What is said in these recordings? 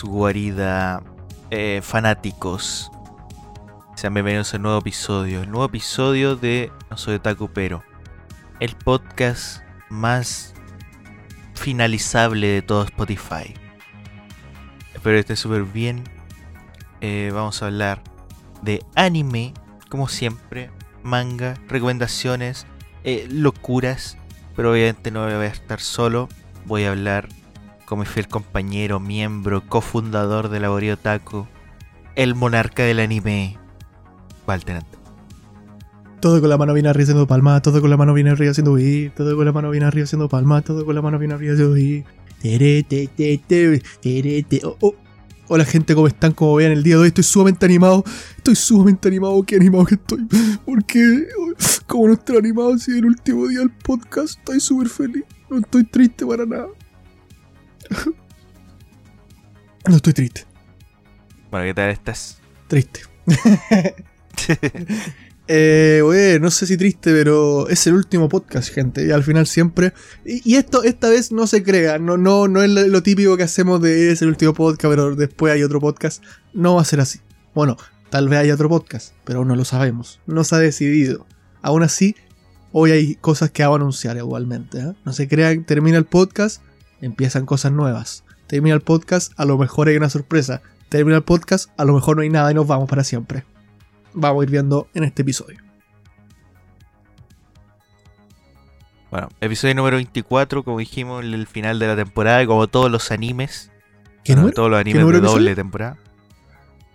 guarida eh, fanáticos. Sean bienvenidos a un nuevo episodio. El nuevo episodio de No Soy Otaku Pero. El podcast más finalizable de todo Spotify. Espero que esté súper bien. Eh, vamos a hablar de anime, como siempre, manga, recomendaciones, eh, locuras. Pero obviamente no voy a estar solo. Voy a hablar con mi fiel compañero, miembro, cofundador de la Taco, el monarca del anime, Walter Todo con la mano bien arriba haciendo palma, todo con la mano bien arriba haciendo i, todo con la mano bien arriba haciendo palma, todo con la mano bien arriba haciendo i. Oh, oh. Hola gente, ¿cómo están? Como vean el día de hoy estoy sumamente animado. Estoy sumamente animado, qué animado que estoy. Porque como no estoy animado si el último día del podcast, estoy súper feliz. No estoy triste para nada. No estoy triste. Bueno, ¿qué tal estás? Triste. eh, no sé si triste, pero es el último podcast, gente. Y al final siempre. Y, esto, esta vez no se crea. No, no, no es lo típico que hacemos de es el último podcast, pero después hay otro podcast. No va a ser así. Bueno, tal vez haya otro podcast, pero aún no lo sabemos. No se ha decidido. Aún así, hoy hay cosas que hago anunciar igualmente. ¿eh? No se crean, termina el podcast empiezan cosas nuevas. Termina el podcast, a lo mejor hay una sorpresa. Termina el podcast, a lo mejor no hay nada y nos vamos para siempre. Vamos a ir viendo en este episodio. Bueno, episodio número 24, como dijimos, el final de la temporada, como todos los animes. ¿Qué número? Todos los animes de doble temporada.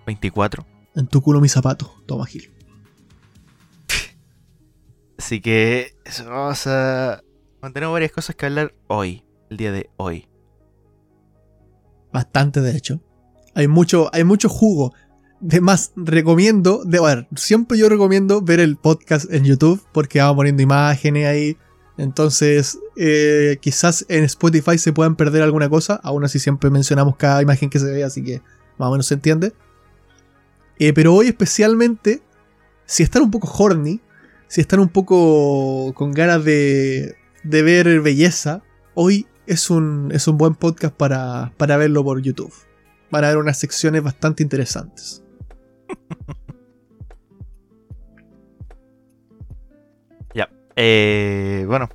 24. En tu culo mi zapato, toma Gil. Así que vamos a mantener varias cosas que hablar hoy el día de hoy. Bastante, de hecho. Hay mucho, hay mucho jugo. De más, recomiendo, de, ver, siempre yo recomiendo ver el podcast en YouTube porque vamos poniendo imágenes ahí. Entonces, eh, quizás en Spotify se puedan perder alguna cosa. Aún así, siempre mencionamos cada imagen que se ve, así que más o menos se entiende. Eh, pero hoy, especialmente, si están un poco horny, si están un poco con ganas de, de ver belleza, hoy es un, es un buen podcast para, para verlo por YouTube. Para ver unas secciones bastante interesantes. ya. Eh, bueno.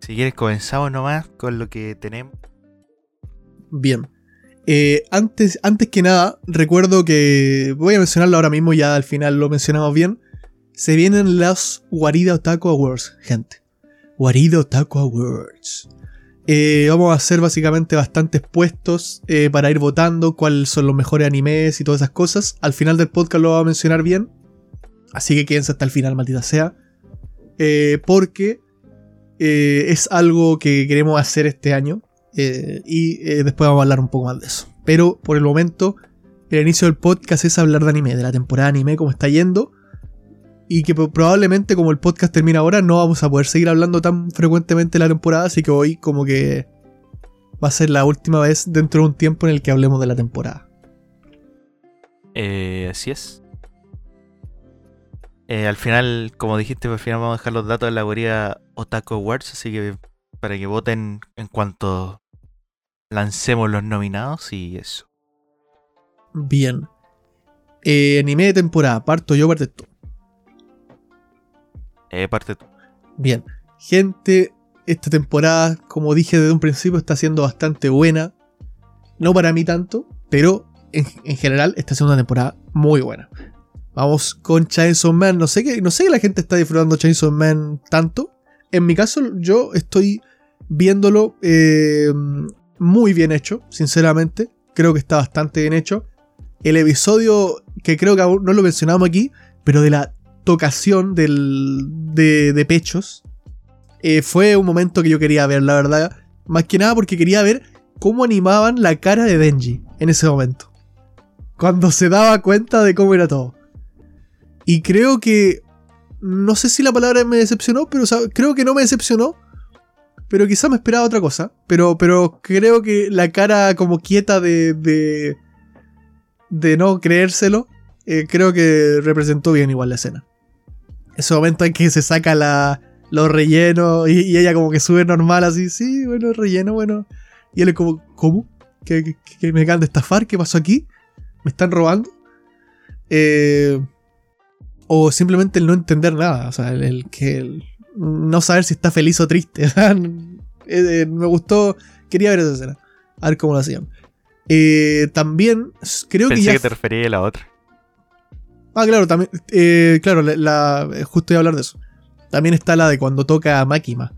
Si quieres comenzamos nomás con lo que tenemos. Bien. Eh, antes, antes que nada, recuerdo que voy a mencionarlo ahora mismo, ya al final lo mencionamos bien. Se vienen las Guarida Otaku Awards, gente. Guarido Taco Awards. Eh, vamos a hacer básicamente bastantes puestos eh, para ir votando cuáles son los mejores animes y todas esas cosas. Al final del podcast lo voy a mencionar bien. Así que quédense hasta el final, maldita sea. Eh, porque es algo que queremos hacer este año. y después vamos a hablar un poco más de eso. Pero por el momento, el inicio del podcast es hablar de anime, de la temporada de anime, cómo está yendo y que probablemente como el podcast termina ahora no vamos a poder seguir hablando tan frecuentemente de la temporada, así que hoy como que va a ser la última vez dentro de un tiempo en el que hablemos de la temporada. Eh, así es. Eh, al final, como dijiste, al final vamos a dejar los datos de la guarida Otaku Awards, así que para que voten en cuanto lancemos los nominados y eso. Bien. Eh, anime de temporada, parto yo, parte tú. Eh, parte tú. Bien. Gente, esta temporada, como dije desde un principio, está siendo bastante buena. No para mí tanto, pero en, general está siendo una temporada muy buena. Vamos con Chainsaw Man. No sé que, no sé que la gente está disfrutando Chainsaw Man tanto. En mi caso, yo estoy viéndolo eh, muy bien hecho, sinceramente. Creo que está bastante bien hecho. El episodio que creo que aún no lo mencionamos aquí, pero de la ocasión del, de, pechos, eh, fue un momento que yo quería ver, la verdad. Más que nada porque quería ver cómo animaban la cara de Denji en ese momento. Cuando se daba cuenta de cómo era todo. Y creo que... No sé si la palabra me decepcionó, pero creo que no me decepcionó. pero quizá me esperaba otra cosa. Pero, pero creo que la cara como quieta de, de, de no creérselo, eh, creo que representó bien igual la escena. Ese momento en que se saca la, los rellenos y, ella como que sube normal así, sí, bueno, relleno, bueno. Y él es como, ¿cómo? ¿Que, me acaban de estafar? ¿Qué pasó aquí? ¿Me están robando? Eh, o simplemente el no entender nada, o sea, el, que no saber si está feliz o triste. Eh, me gustó, quería ver esa escena, a ver cómo lo hacían. Eh, también creo que ya... que te refería a la otra. Ah, claro, también, claro, la, justo iba a hablar de eso. También está la de cuando toca a Makima.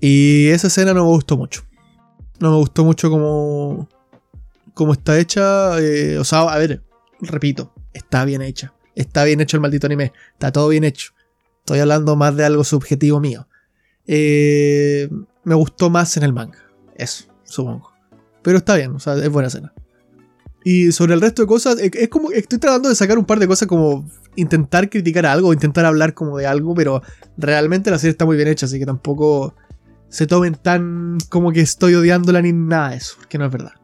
Y esa escena no me gustó mucho. No me gustó mucho como, como está hecha. o sea, a ver, repito, está bien hecha. Está bien hecho el maldito anime. Está todo bien hecho. Estoy hablando más de algo subjetivo mío. Eh, me gustó más en el manga. Eso, supongo. Pero está bien, o sea, es buena escena. Y sobre el resto de cosas, es como estoy tratando de sacar un par de cosas como intentar criticar algo, intentar hablar como de algo, pero realmente la serie está muy bien hecha, así que tampoco se tomen tan como que estoy odiándola ni nada de eso, porque no es verdad.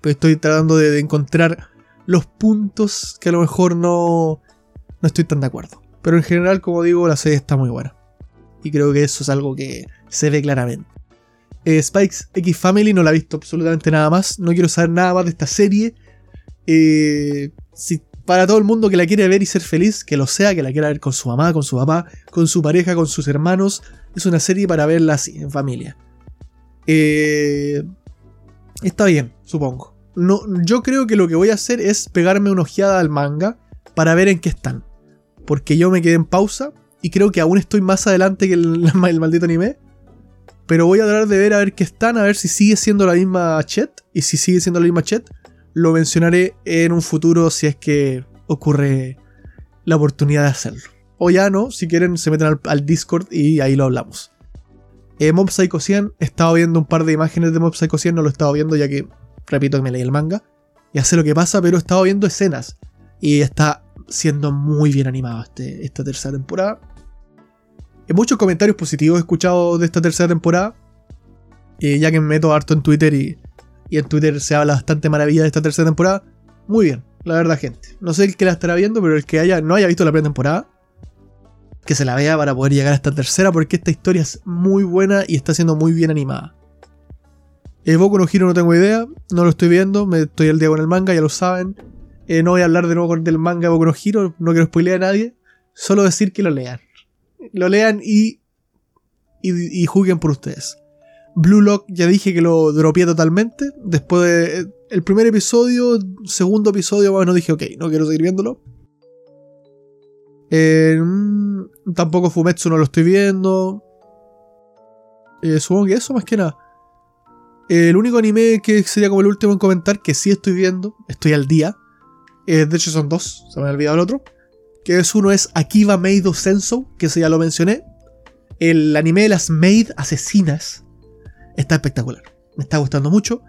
Pero estoy tratando de encontrar los puntos que a lo mejor no, no estoy tan de acuerdo. Pero en general, como digo, la serie está muy buena. Y creo que eso es algo que se ve claramente. Eh, Spikes X Family no la he visto absolutamente nada más. No quiero saber nada más de esta serie. Eh, si para todo el mundo que la quiere ver y ser feliz, que lo sea, que la quiera ver con su mamá, con su papá, con su pareja, con sus hermanos. Es una serie para verla así, en familia. Eh, está bien, supongo no, yo creo que lo que voy a hacer es pegarme una ojeada al manga para ver en qué están. Porque yo me quedé en pausa y creo que aún estoy más adelante que el, maldito anime. Pero voy a tratar de ver a ver qué están, a ver si sigue siendo la misma chat. Y si sigue siendo la misma chat, lo mencionaré en un futuro si es que ocurre la oportunidad de hacerlo. O ya no, si quieren se meten al, Discord y ahí lo hablamos. Eh, Mob Psycho 100, he estado viendo un par de imágenes de Mob Psycho 100, no lo he estado viendo ya que repito que me leí el manga, y sé lo que pasa, pero he estado viendo escenas y está siendo muy bien animado este, esta tercera temporada. Muchos comentarios positivos he escuchado de esta tercera temporada, y ya que me meto harto en Twitter y, en Twitter se habla bastante maravilla de esta tercera temporada. Muy bien, la verdad, gente. No sé el que la estará viendo, pero el que haya, no haya visto la primera temporada, que se la vea para poder llegar a esta tercera, porque esta historia es muy buena y está siendo muy bien animada. El Boku no Hero no tengo idea, no lo estoy viendo, me estoy al día con el manga, ya lo saben. Eh, no voy a hablar de nuevo del manga de Boku no Hero, no quiero spoilear a nadie. Solo decir que lo lean. Lo lean y, y, juzguen por ustedes. Blue Lock ya dije que lo dropeé totalmente. Después de eh, primer episodio, segundo episodio, bueno, dije, ok, no quiero seguir viéndolo. Eh, mm, tampoco Fumetsu no lo estoy viendo. supongo que eso más que nada. El único anime que sería como el último en comentar, que sí estoy viendo, estoy al día. Eh, de hecho son dos, se me ha olvidado el otro. Que es uno es Akiba Maid of Senso, que ese ya lo mencioné. El anime de las Maid asesinas está espectacular. Me está gustando mucho.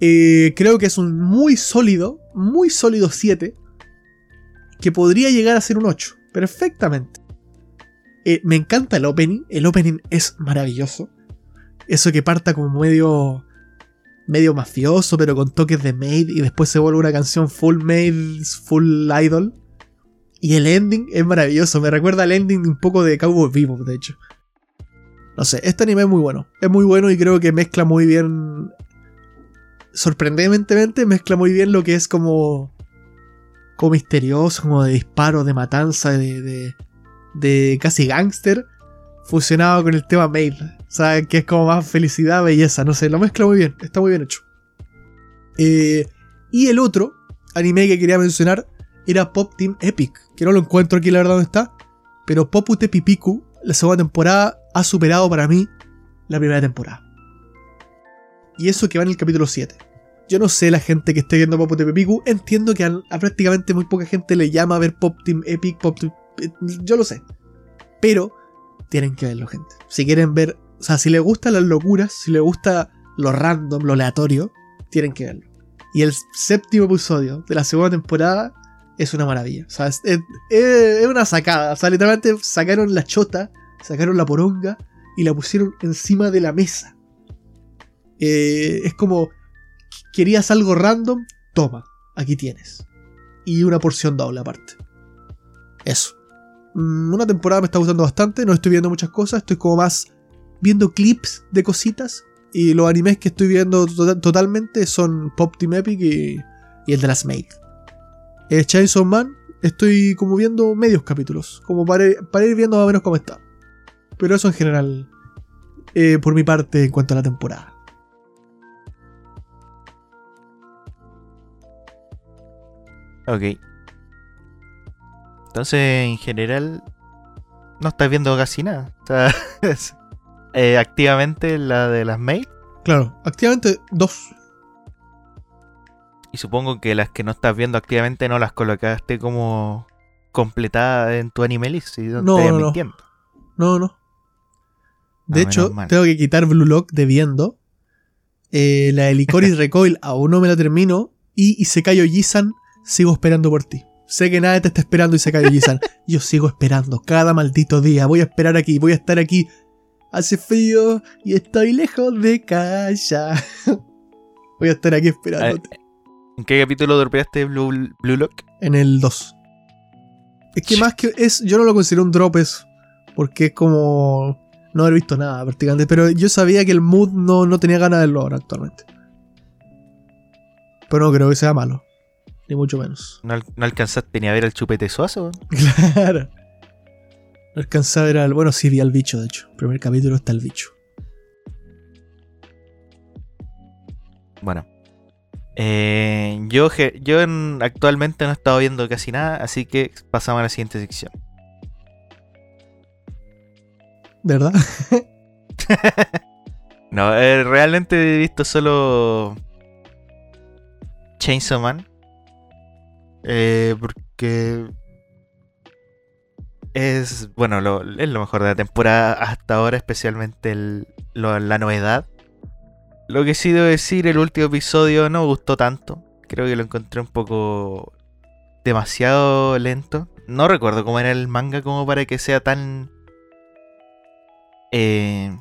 Eh, creo que es un muy sólido, muy sólido 7. Que podría llegar a ser un 8. Perfectamente. Eh, me encanta el opening. El opening es maravilloso eso que parta como medio medio mafioso, pero con toques de Maid y después se vuelve una canción full Maid, full idol. Y el ending es maravilloso, me recuerda al ending un poco de Cowboy Vivo, de hecho. No sé, este anime es muy bueno. Es muy bueno y creo que mezcla muy bien. Sorprendentemente mezcla muy bien lo que es como. como misterioso, como de disparo, de matanza, de. de, de casi gángster. Fusionado con el tema Maid. O sea, que es como más felicidad, belleza, no sé, lo mezcla muy bien, está muy bien hecho. Eh, y el otro anime que quería mencionar era Pop Team Epic, que no lo encuentro aquí la verdad donde está, pero Popu Pipiku, la segunda temporada, ha superado para mí la primera temporada. Y eso que va en el capítulo 7. Yo no sé la gente que esté viendo Popu Pipiku, entiendo que a, prácticamente muy poca gente le llama a ver Pop Team Epic, Pop yo lo sé. Pero tienen que verlo, gente. Si quieren ver o sea, si les gustan las locuras, si les gusta lo random, lo aleatorio, tienen que verlo. Y el séptimo episodio de la segunda temporada es una maravilla. O sea, es, una sacada. O sea, literalmente sacaron la chota, sacaron la poronga y la pusieron encima de la mesa. Eh, es como, querías algo random, toma, aquí tienes. Y una porción doble aparte. Eso. Mm, una temporada me está gustando bastante, no estoy viendo muchas cosas, estoy como más viendo clips de cositas. Y los animes que estoy viendo to- totalmente son Pop Team Epic y, y el de las Maid. Eh, Chainsaw Man, estoy como viendo medios capítulos, como para, para ir viendo más o menos cómo está. Pero eso en general, eh, por mi parte, en cuanto a la temporada. Ok. Entonces, en general, no estás viendo casi nada. O sea, es- eh, activamente la de las mail. Claro, activamente dos. Y supongo que las que no estás viendo activamente no las colocaste como completadas en tu anime list. No, No, no, no. No, no. De Ah, hecho, tengo que quitar Blue Lock de viendo. Eh, la de Licorice Recoil aún no me la termino. Y Isekai Ojisan, sigo esperando por ti. Sé que nadie te está esperando Isekai Ojisan. Yo sigo esperando cada maldito día. Voy a esperar aquí, voy a estar aquí. Hace frío y estoy lejos de casa. voy a estar aquí esperándote. ¿En qué capítulo dropeaste Blue, Blue Lock? En el 2. Es que más que es, yo no lo considero un drop eso, porque es como no haber visto nada prácticamente, pero yo sabía que el mood no, no tenía ganas de verlo ahora actualmente. Pero no creo que sea malo, ni mucho menos. ¿No, al- no alcanzaste ni a ver el chupete suazo? Claro. No alcanzaba a ver al. Bueno, sí vi al bicho, de hecho. Primer capítulo está el bicho. Bueno. Eh, yo yo en- actualmente no he estado viendo casi nada, así que pasamos a la siguiente sección. ¿De verdad? No, eh, realmente he visto solo Chainsaw Man. Eh, porque es, bueno, lo, es lo mejor de la temporada hasta ahora, especialmente el- lo- la novedad. Lo que sí debo decir, el último episodio no me gustó tanto. Creo que lo encontré un poco demasiado lento. No recuerdo cómo era el manga como para que sea tan... Eh,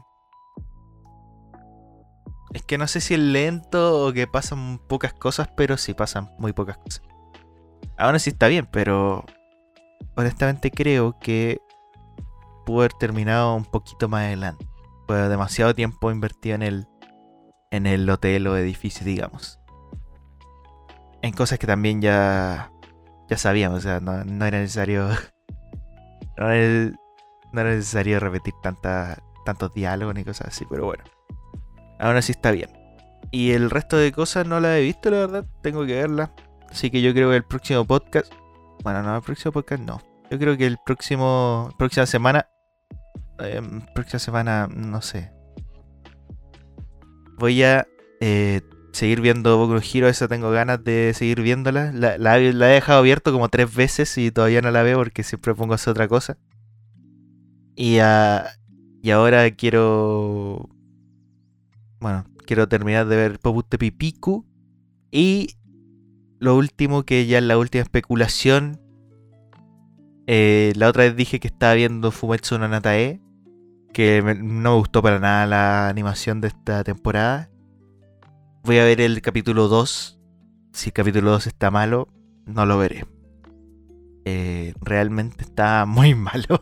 es que no sé si es lento o que pasan pocas cosas, pero sí pasan muy pocas cosas. Aún así está bien, pero honestamente creo que pudo haber terminado un poquito más adelante. Fue demasiado tiempo invertido en el, en el hotel o edificio, digamos. En cosas que también ya, ya sabíamos, o sea, no, no era necesario. No era, no era necesario repetir tanta, tantos diálogos ni cosas así, pero bueno. Aún así está bien. Y el resto de cosas no las he visto, la verdad. Tengo que verlas. Así que yo creo que el próximo podcast. Bueno, no, el próximo podcast no. Yo creo que el próximo. Próxima semana. eh, próxima semana, no sé. Voy a eh, seguir viendo Boku no Hero. Esa tengo ganas de seguir viéndola. La, la- he dejado abierto como tres veces y todavía no la veo porque siempre pongo a hacer otra cosa. Y, y ahora quiero. Bueno, quiero terminar de ver Popute Pipiku. Y lo último, que ya es la última especulación. eh, la otra vez dije que estaba viendo Fumetsu no Natae. Que no me gustó para nada la animación de esta temporada. Voy a ver el capítulo 2. Si el capítulo 2 está malo, no lo veré. Eh, realmente está muy malo.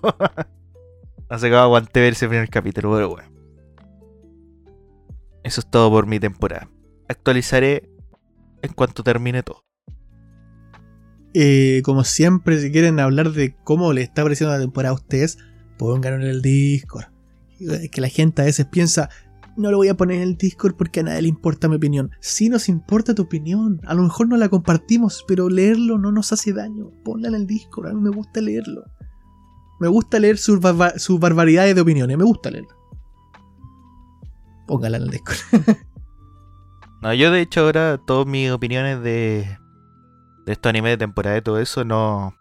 no sé cómo aguanté ver ese primer capítulo, pero bueno. Eso es todo por mi temporada. Actualizaré en cuanto termine todo. Eh, como siempre, si quieren hablar de cómo les está pareciendo la temporada a ustedes, pónganlo en el Discord. Que la gente a veces piensa, no lo voy a poner en el Discord porque a nadie le importa mi opinión. Sí nos importa tu opinión. A lo mejor no la compartimos, pero leerlo no nos hace daño. Ponla en el Discord, a mí me gusta leerlo. Me gusta leer sus, barba- sus barbaridades de opiniones, me gusta leerlo. Póngala en el Discord. No, yo de hecho ahora todas mis opiniones de, de estos animes de temporada y todo eso no,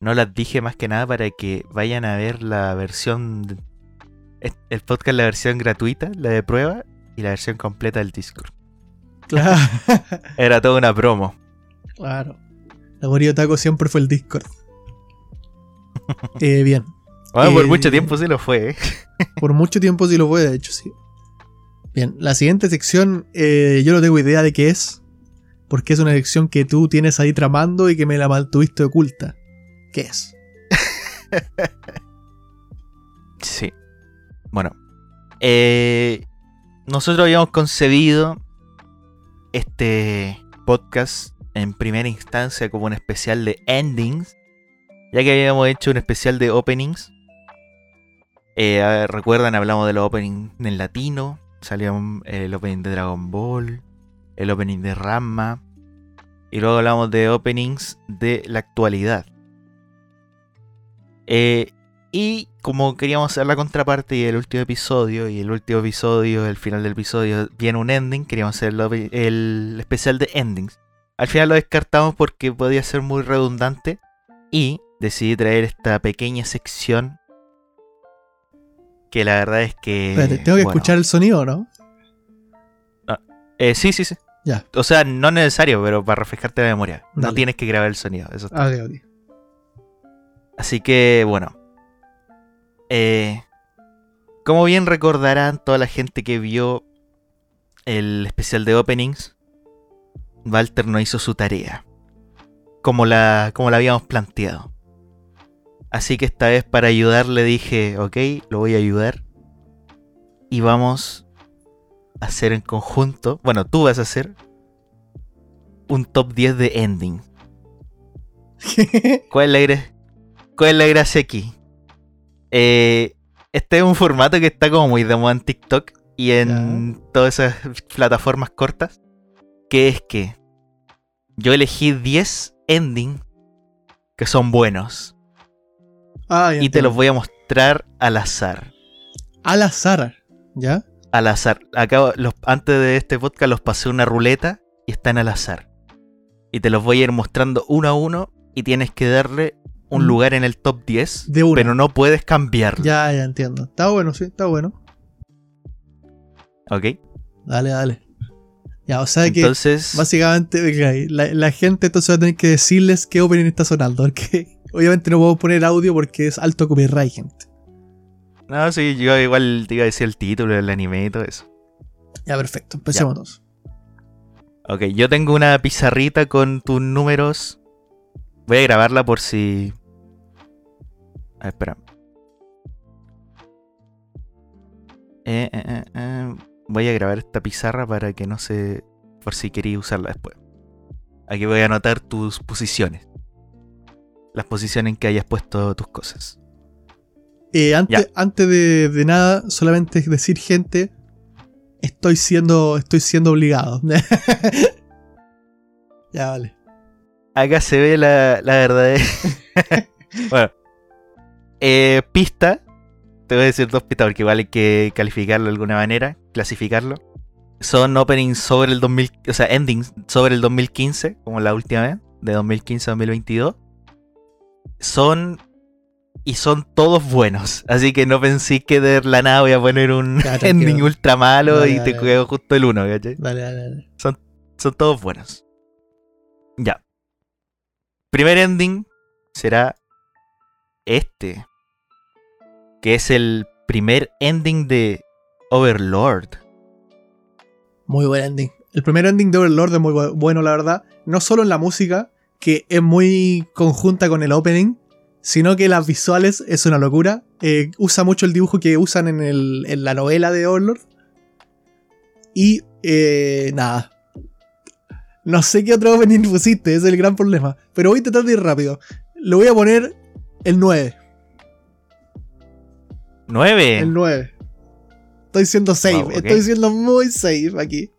no las dije más que nada para que vayan a ver la versión, el podcast, la versión gratuita, la de prueba y la versión completa del Discord. claro. Era toda una promo. Claro. La Taco siempre fue el Discord. Eh, bien. Bueno, por Eh, mucho tiempo sí lo fue. ¿eh? Por mucho tiempo sí lo fue, de hecho, sí. Bien, la siguiente sección, eh, yo no tengo idea de qué es. Porque es una sección que tú tienes ahí tramando y que me la mantuviste oculta. ¿Qué es? Sí. Bueno. eh, nosotros habíamos concebido este podcast en primera instancia como un especial de endings. Ya que habíamos hecho un especial de openings. Eh, recuerdan, hablamos de los openings en latino. Salió el opening de Dragon Ball. El opening de Ramma. Y luego hablamos de openings de la actualidad. Eh, y como queríamos hacer la contraparte y el último episodio, y el último episodio, el final del episodio, viene un ending, queríamos hacer el, especial de endings. Al final lo descartamos porque podía ser muy redundante y decidí traer esta pequeña sección que la verdad es que... Espérate, tengo que bueno, escuchar el sonido, ¿no? eh, sí, sí, sí. Ya. O sea, no es necesario, pero para refrescarte la memoria. No tienes que grabar el sonido. Eso está Ah. Así que, bueno. Eh, como bien recordarán toda la gente que vio el especial de openings, Walter no hizo su tarea. Como la, como la habíamos planteado. Así que esta vez para ayudarle dije, ok, lo voy a ayudar. Y vamos a hacer en conjunto, bueno, tú vas a hacer un top 10 de ending. ¿Cuál es la, cuál es la gracia aquí? Eh, este es un formato que está como muy de moda en TikTok y en todas esas plataformas cortas. Que es que yo elegí 10 endings que son buenos. Ah, Y te los voy a mostrar al azar. Al azar, ¿ya? Al azar. Acabo, los, antes de este podcast los pasé una ruleta y están al azar. Y te los voy a ir mostrando uno a uno y tienes que darle un Mm. lugar en el top 10. De una. Pero no puedes cambiarlo. Ya, ya entiendo. Está bueno, sí, está bueno. ¿Ok? Dale, dale. Ya, o sea que Entonces, básicamente ok, la, la gente entonces va a tener que decirles qué opening está sonando. Porque obviamente no puedo poner audio porque es alto copyright, gente. no, sí, yo igual te iba a decir el título del anime y todo eso. Ya, perfecto. Empecemos entonces. Ok, yo tengo una pizarrita con tus números. Voy a grabarla por si. A ver, espera. Eh, eh, eh, eh. Voy a grabar esta pizarra para que no se. Por si queréis usarla después. Aquí voy a anotar tus posiciones. Las posiciones en que hayas puesto tus cosas. Eh, antes antes de, de nada, solamente decir, gente, estoy siendo, estoy siendo obligado. ya, vale. Acá se ve la, la verdadera. bueno. Eh, pista. Te voy a decir dos pistas porque igual hay que calificarlo de alguna manera, clasificarlo. Son openings sobre el 2000, o sea, endings sobre el 2015, como la última vez, de 2015 a 2022. Son y son todos buenos, así que no pensé que de la nada voy a poner un ending ultra malo y te dale, quedo justo el uno, ¿cachai? Dale, dale, dale. Son todos buenos. Ya. Primer ending será este. Que es el primer ending de Overlord. Muy buen ending. El primer ending de Overlord es muy bu- bueno, la verdad. No solo en la música, que es muy conjunta con el opening, sino que las visuales es una locura. Eh, usa mucho el dibujo que usan en, el- en la novela de Overlord. Y eh, nada. No sé qué otro opening pusiste, es el gran problema. Pero voy a tratar de ir rápido. Le voy a poner el 9. 9. El 9. Estoy siendo safe. Wow, ok. Estoy siendo muy safe aquí.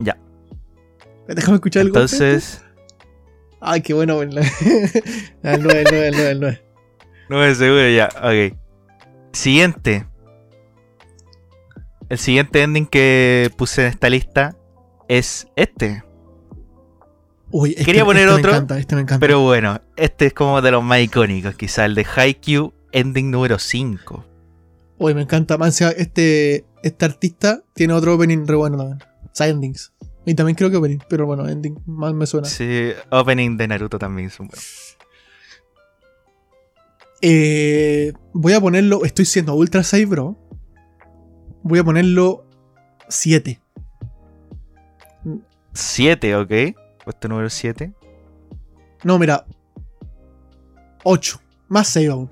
Ya. Déjame escuchar el golpe. Entonces, Ay, qué bueno. El 9, el 9, el 9, el 9, el 9. 9 seguro ya. Ok. Siguiente. El siguiente ending que puse en esta lista es este. Uy, este, Quería poner este otro, Me encanta, este me encanta. Pero bueno, este es como de los más icónicos, quizá el de Haikyuu ending número 5. Uy, me encanta. Encima, este, este artista tiene otro opening re bueno también. O sea, endings. Y también creo que opening, pero bueno, ending más me suena. Sí, opening de Naruto también son buenos. Eh, voy a ponerlo. Estoy siendo ultra safe, bro. Voy a ponerlo 7. 7, ok. Puesto número 7. No, mira. 8. Más save aún.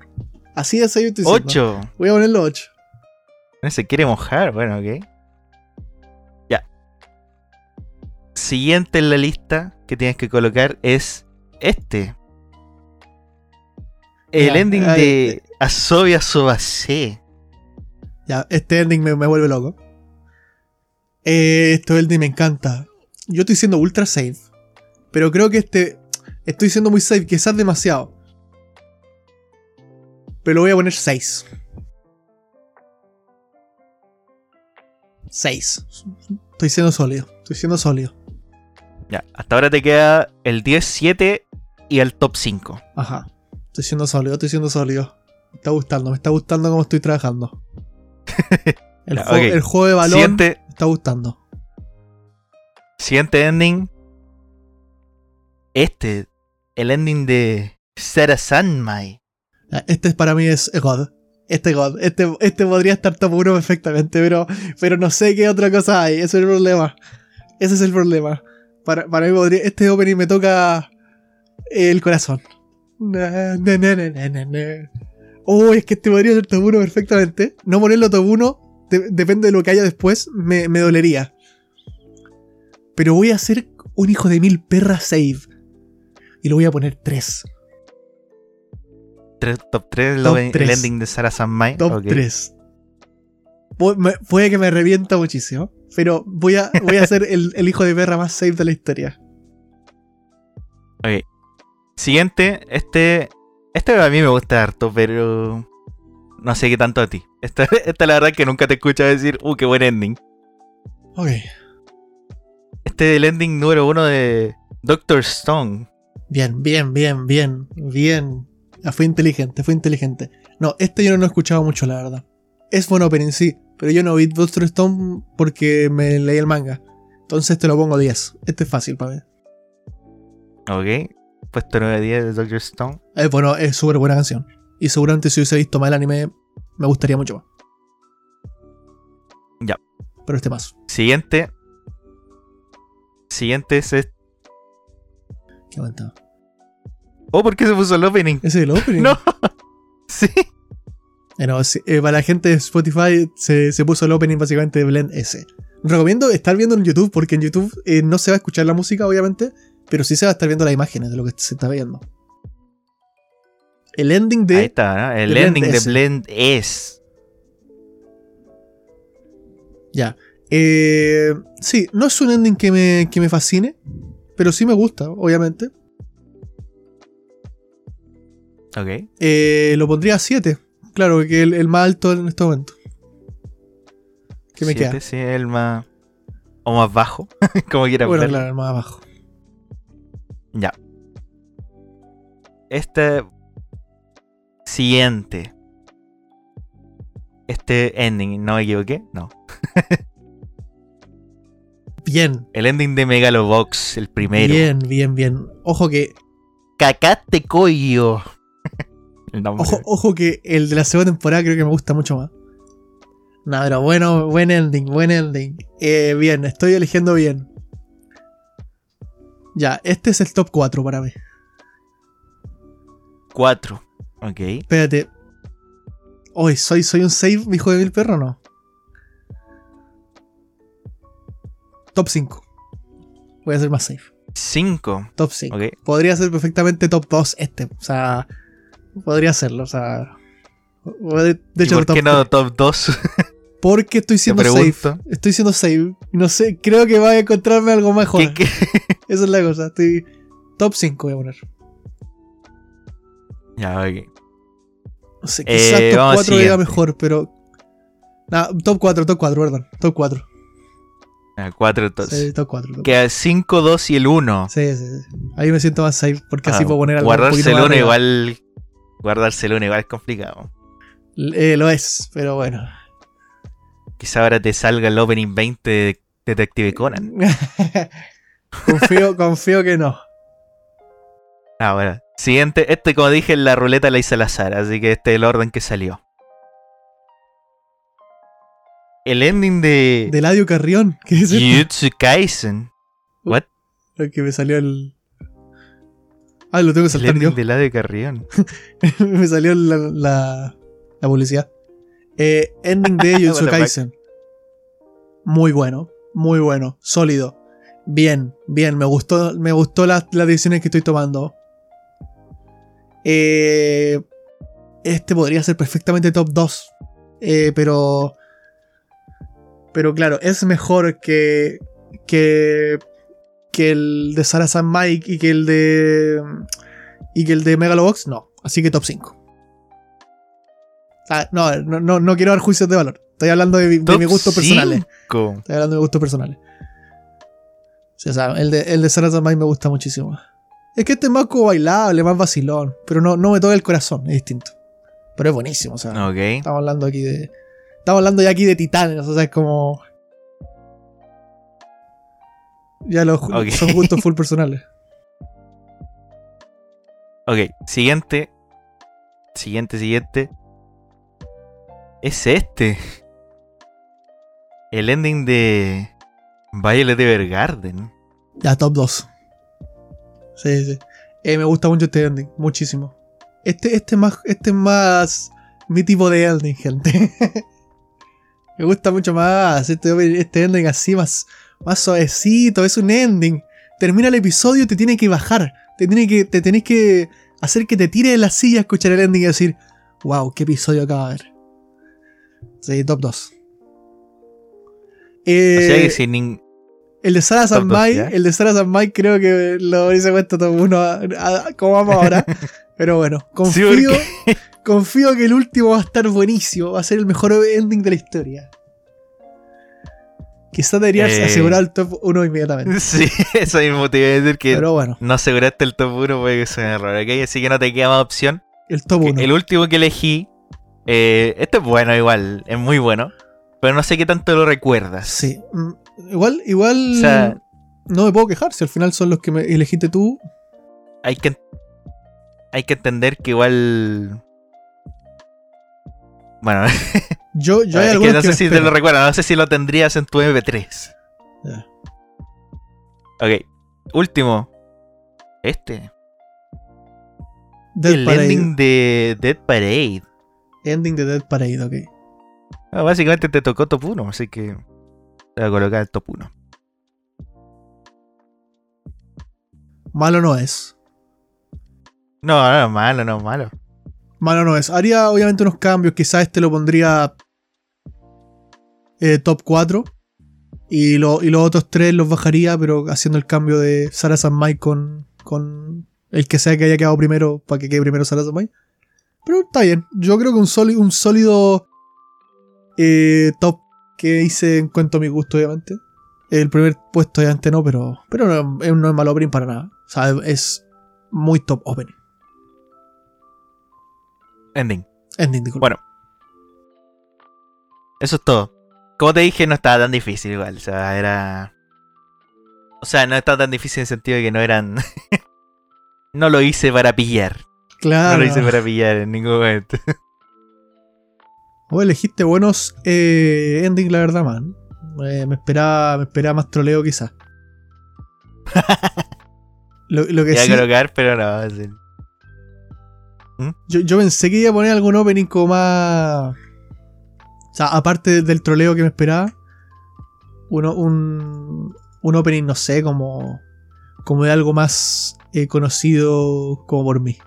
Así de save estoy. 8. Voy a ponerlo 8. No se quiere mojar, bueno, ok. Ya. Siguiente en la lista que tienes que colocar es este. El Ya, ending de Asobia Sobase. Ya, este ending me, me vuelve loco. Eh, este ending me encanta. Yo estoy siendo ultra safe. Pero creo que este. Estoy siendo muy safe, quizás demasiado. Pero lo voy a poner 6. 6. Estoy siendo sólido. Estoy siendo sólido. Ya, hasta ahora te queda el 10, 7 y el top 5. Ajá. Estoy siendo sólido, estoy siendo sólido. Me está gustando, me está gustando cómo estoy trabajando. El, Ya, juego, ok. el juego de balón Siguiente, me está gustando. siguiente ending. Este, el ending de Sara Sanmai. Ya, Este es para mí es God. Este God. Este, este podría estar top 1 perfectamente, pero, pero no sé qué otra cosa hay. Ese es el problema. Ese es el problema. Para, para mí podría. Este opening me toca el corazón. Na, na, na, es que este podría ser top 1 perfectamente. No ponerlo top 1, de- depende de lo que haya después, me, me dolería. Pero voy a hacer un hijo de mil perras save. Y lo voy a poner 3. Top 3, el, ending de Sara Sanmai. Top ok. 3. puede que me revienta muchísimo. Pero voy a, voy a ser el, el hijo de perra más safe de la historia. Ok. Siguiente, este. Este a mí me gusta harto, pero. No sé qué tanto a ti. Esta, esta la verdad que nunca te escucho decir, uh, qué buen ending. Ok. Este es el ending número uno de Doctor Stone. Bien, bien, bien, bien, bien. Ah, fue inteligente, fue inteligente. No, este yo no lo he escuchado mucho, la verdad. Es buen opening, sí. Pero yo no vi Doctor Stone porque me leí el manga. Entonces te lo pongo 10. Este es fácil para mí. Ok. Puesto 9 10 de Doctor Stone. Es bueno, es súper buena canción. Y seguramente si hubiese visto más el anime, me gustaría mucho más. Ya. Pero este paso. Siguiente. Siguiente es este. Qué aguantado. Oh, ¿por qué se puso el opening? Ese es el opening. No. Sí. Bueno, sí, eh, para la gente de Spotify se, se puso el opening básicamente de Blend S. Recomiendo estar viendo en YouTube porque en YouTube eh, no se va a escuchar la música, obviamente, pero sí se va a estar viendo las imágenes de lo que se está viendo. El ending de. Ahí está, ¿no? El de Blend ending de S. Blend es. Ya. Eh, sí, no es un ending que me, que me fascine, pero sí me gusta, obviamente. Ok. Eh, lo pondría a 7. Claro, que el, el más alto en este momento. ¿Qué me Siete, queda? Sí, el más. O más bajo. como quieras Bueno, verlo. claro, el más abajo. Ya. Este. Siguiente. Este ending, ¿no me equivoqué? No. Bien, El ending de Megalobox, el primero. bien, bien, bien. Ojo que Cacate Koyo. Ojo, ojo que el de la segunda temporada creo que me gusta mucho más. Nada, pero bueno, buen ending, buen ending. Eh, bien, estoy eligiendo bien. Ya, este es el top 4 para mí. 4. Ok. Espérate. Hoy soy, soy un save, hijo de mil perro, o no. Top 5. Voy a ser más safe. 5. Top 5. Ok. Podría ser perfectamente top 2 este. O sea, podría serlo. O sea, de ¿Y hecho, por top qué no 3. top 2? Porque estoy siendo safe. Estoy siendo safe. No sé, creo que va a encontrarme algo mejor. ¿Qué, qué? Esa es la cosa. Estoy top 5 voy a poner. ya, ok. No sé, quizás Eh, top vamos 4 diga siguiente. mejor, pero. Nah, top 4, top 4, perdón. Top 4. 4 entonces. Sí, top 4. Queda 5, 2 y el 1. Sí, sí, sí. Ahí me siento más safe porque así Ah, puedo poner algo Guardarse el más 1 arriba. igual. Guardarse el 1 igual es complicado. Eh, lo es, pero bueno. Quizá ahora te salga el opening 20 de Detective Conan. confío, confío que no. Ah, bueno. Siguiente, este como dije la ruleta la hice al azar, así que este es el orden que salió. El ending de De Ladio Carrión. ¿Qué es? Jujutsu Kaisen. What? Lo que me salió el. Ah, lo tengo que saltar yo. de la de Carrión. me salió la, la, la publicidad. Eh, ending de What Jujutsu? Kaisen. Muy bueno, muy bueno, sólido. Bien, bien, me gustó, me gustó las, las decisiones que estoy tomando. Eh, este podría ser perfectamente top 2. eh, pero. Pero claro, es mejor que. que. Que el de Sarah San Mike y que el de. y que el de Megalobox, no. Así que top 5. Ah, no, no, no, no quiero dar juicios de valor. Estoy hablando de, mi- de mis gustos personales. cinco. Estoy hablando de gustos personales. Sí, o sea, el de, el de Sarah San Mike me gusta muchísimo. Es que este es más como bailable, más vacilón. Pero no, no me toca el corazón, es distinto. Pero es buenísimo, o sea. Ok. Estamos hablando aquí de. Estamos hablando ya aquí de titanes, o sea, es como. Ya los Ok. son gustos full personales. Ok, siguiente. Siguiente, siguiente. Es este. El ending de Violet Evergarden. Ya, top 2. Sí, sí. Eh, me gusta mucho este ending, muchísimo. Este, este, más, este es más mi tipo de ending, gente. me gusta mucho más este, este ending así, más, más suavecito. Es un ending. Termina el episodio y te tiene que bajar. Te, tiene que, te tenés que hacer que te tire de la silla a escuchar el ending y decir, wow, qué episodio acaba de ver. Sí, top 2. Eh, o sea que sin nin- el de Sarah Top San dos, Mike, ¿ya? el de Sarah San Mike creo que lo hice puesto top 1 como vamos ahora. Pero bueno, confío, confío que el último va a estar buenísimo, va a ser el mejor ending de la historia. Quizás deberías Eh. asegurar el top 1 inmediatamente. Sí, eso mismo te iba a decir que Pero bueno, no aseguraste el top 1 puede que sea un error, ¿ok? Así que no te queda más opción. el top Que 1. El último que elegí, eh, este es bueno igual, es muy bueno, pero no sé qué tanto lo recuerdas. Sí. Mm, Igual, igual O sea- no me puedo quejar si al final son los que me elegiste tú. Hay que, hay que entender que igual... Bueno, Yo, yo hay es que no sé si te lo recuerdas, no sé si lo tendrías en tu MP3. Ya. Ok, último. Este. Dead el Parade. ending de Dead Parade. Ending de Dead Parade, ok. Ah, básicamente te tocó top 1, así que te voy a colocar el top 1. Malo no es. No, no, malo, no, malo. Malo no es. Haría obviamente unos cambios. Quizás este lo pondría eh, top 4. Y, lo- y los otros tres los bajaría, pero haciendo el cambio de Sarah San Mike con, con el que sea que haya quedado primero para que quede primero Sarah San Mike. Pero está bien. Yo creo que un, sólido un sólido eh, top que hice en cuanto a mi gusto, obviamente. El primer puesto obviamente no, pero, pero no, es- no es mal opening para nada. O sea, es muy top opening. Ending. Ending, disculpa. Bueno. Eso es todo. Como te dije, no estaba tan difícil igual. O sea, era. O sea, no estaba tan difícil en el sentido de que no eran. no lo hice para pillar. claro. No lo hice para pillar en ningún momento. Vos elegiste buenos eh, ending, la verdad, man. Eh, me esperaba, me esperaba más troleo quizás. lo, lo que Iba a colocar, pero no. sí. yo, yo pensé que iba a poner algún opening como más... O sea, aparte del troleo que me esperaba, uno, un, un opening, no sé, como, como de algo más eh, conocido como por mí.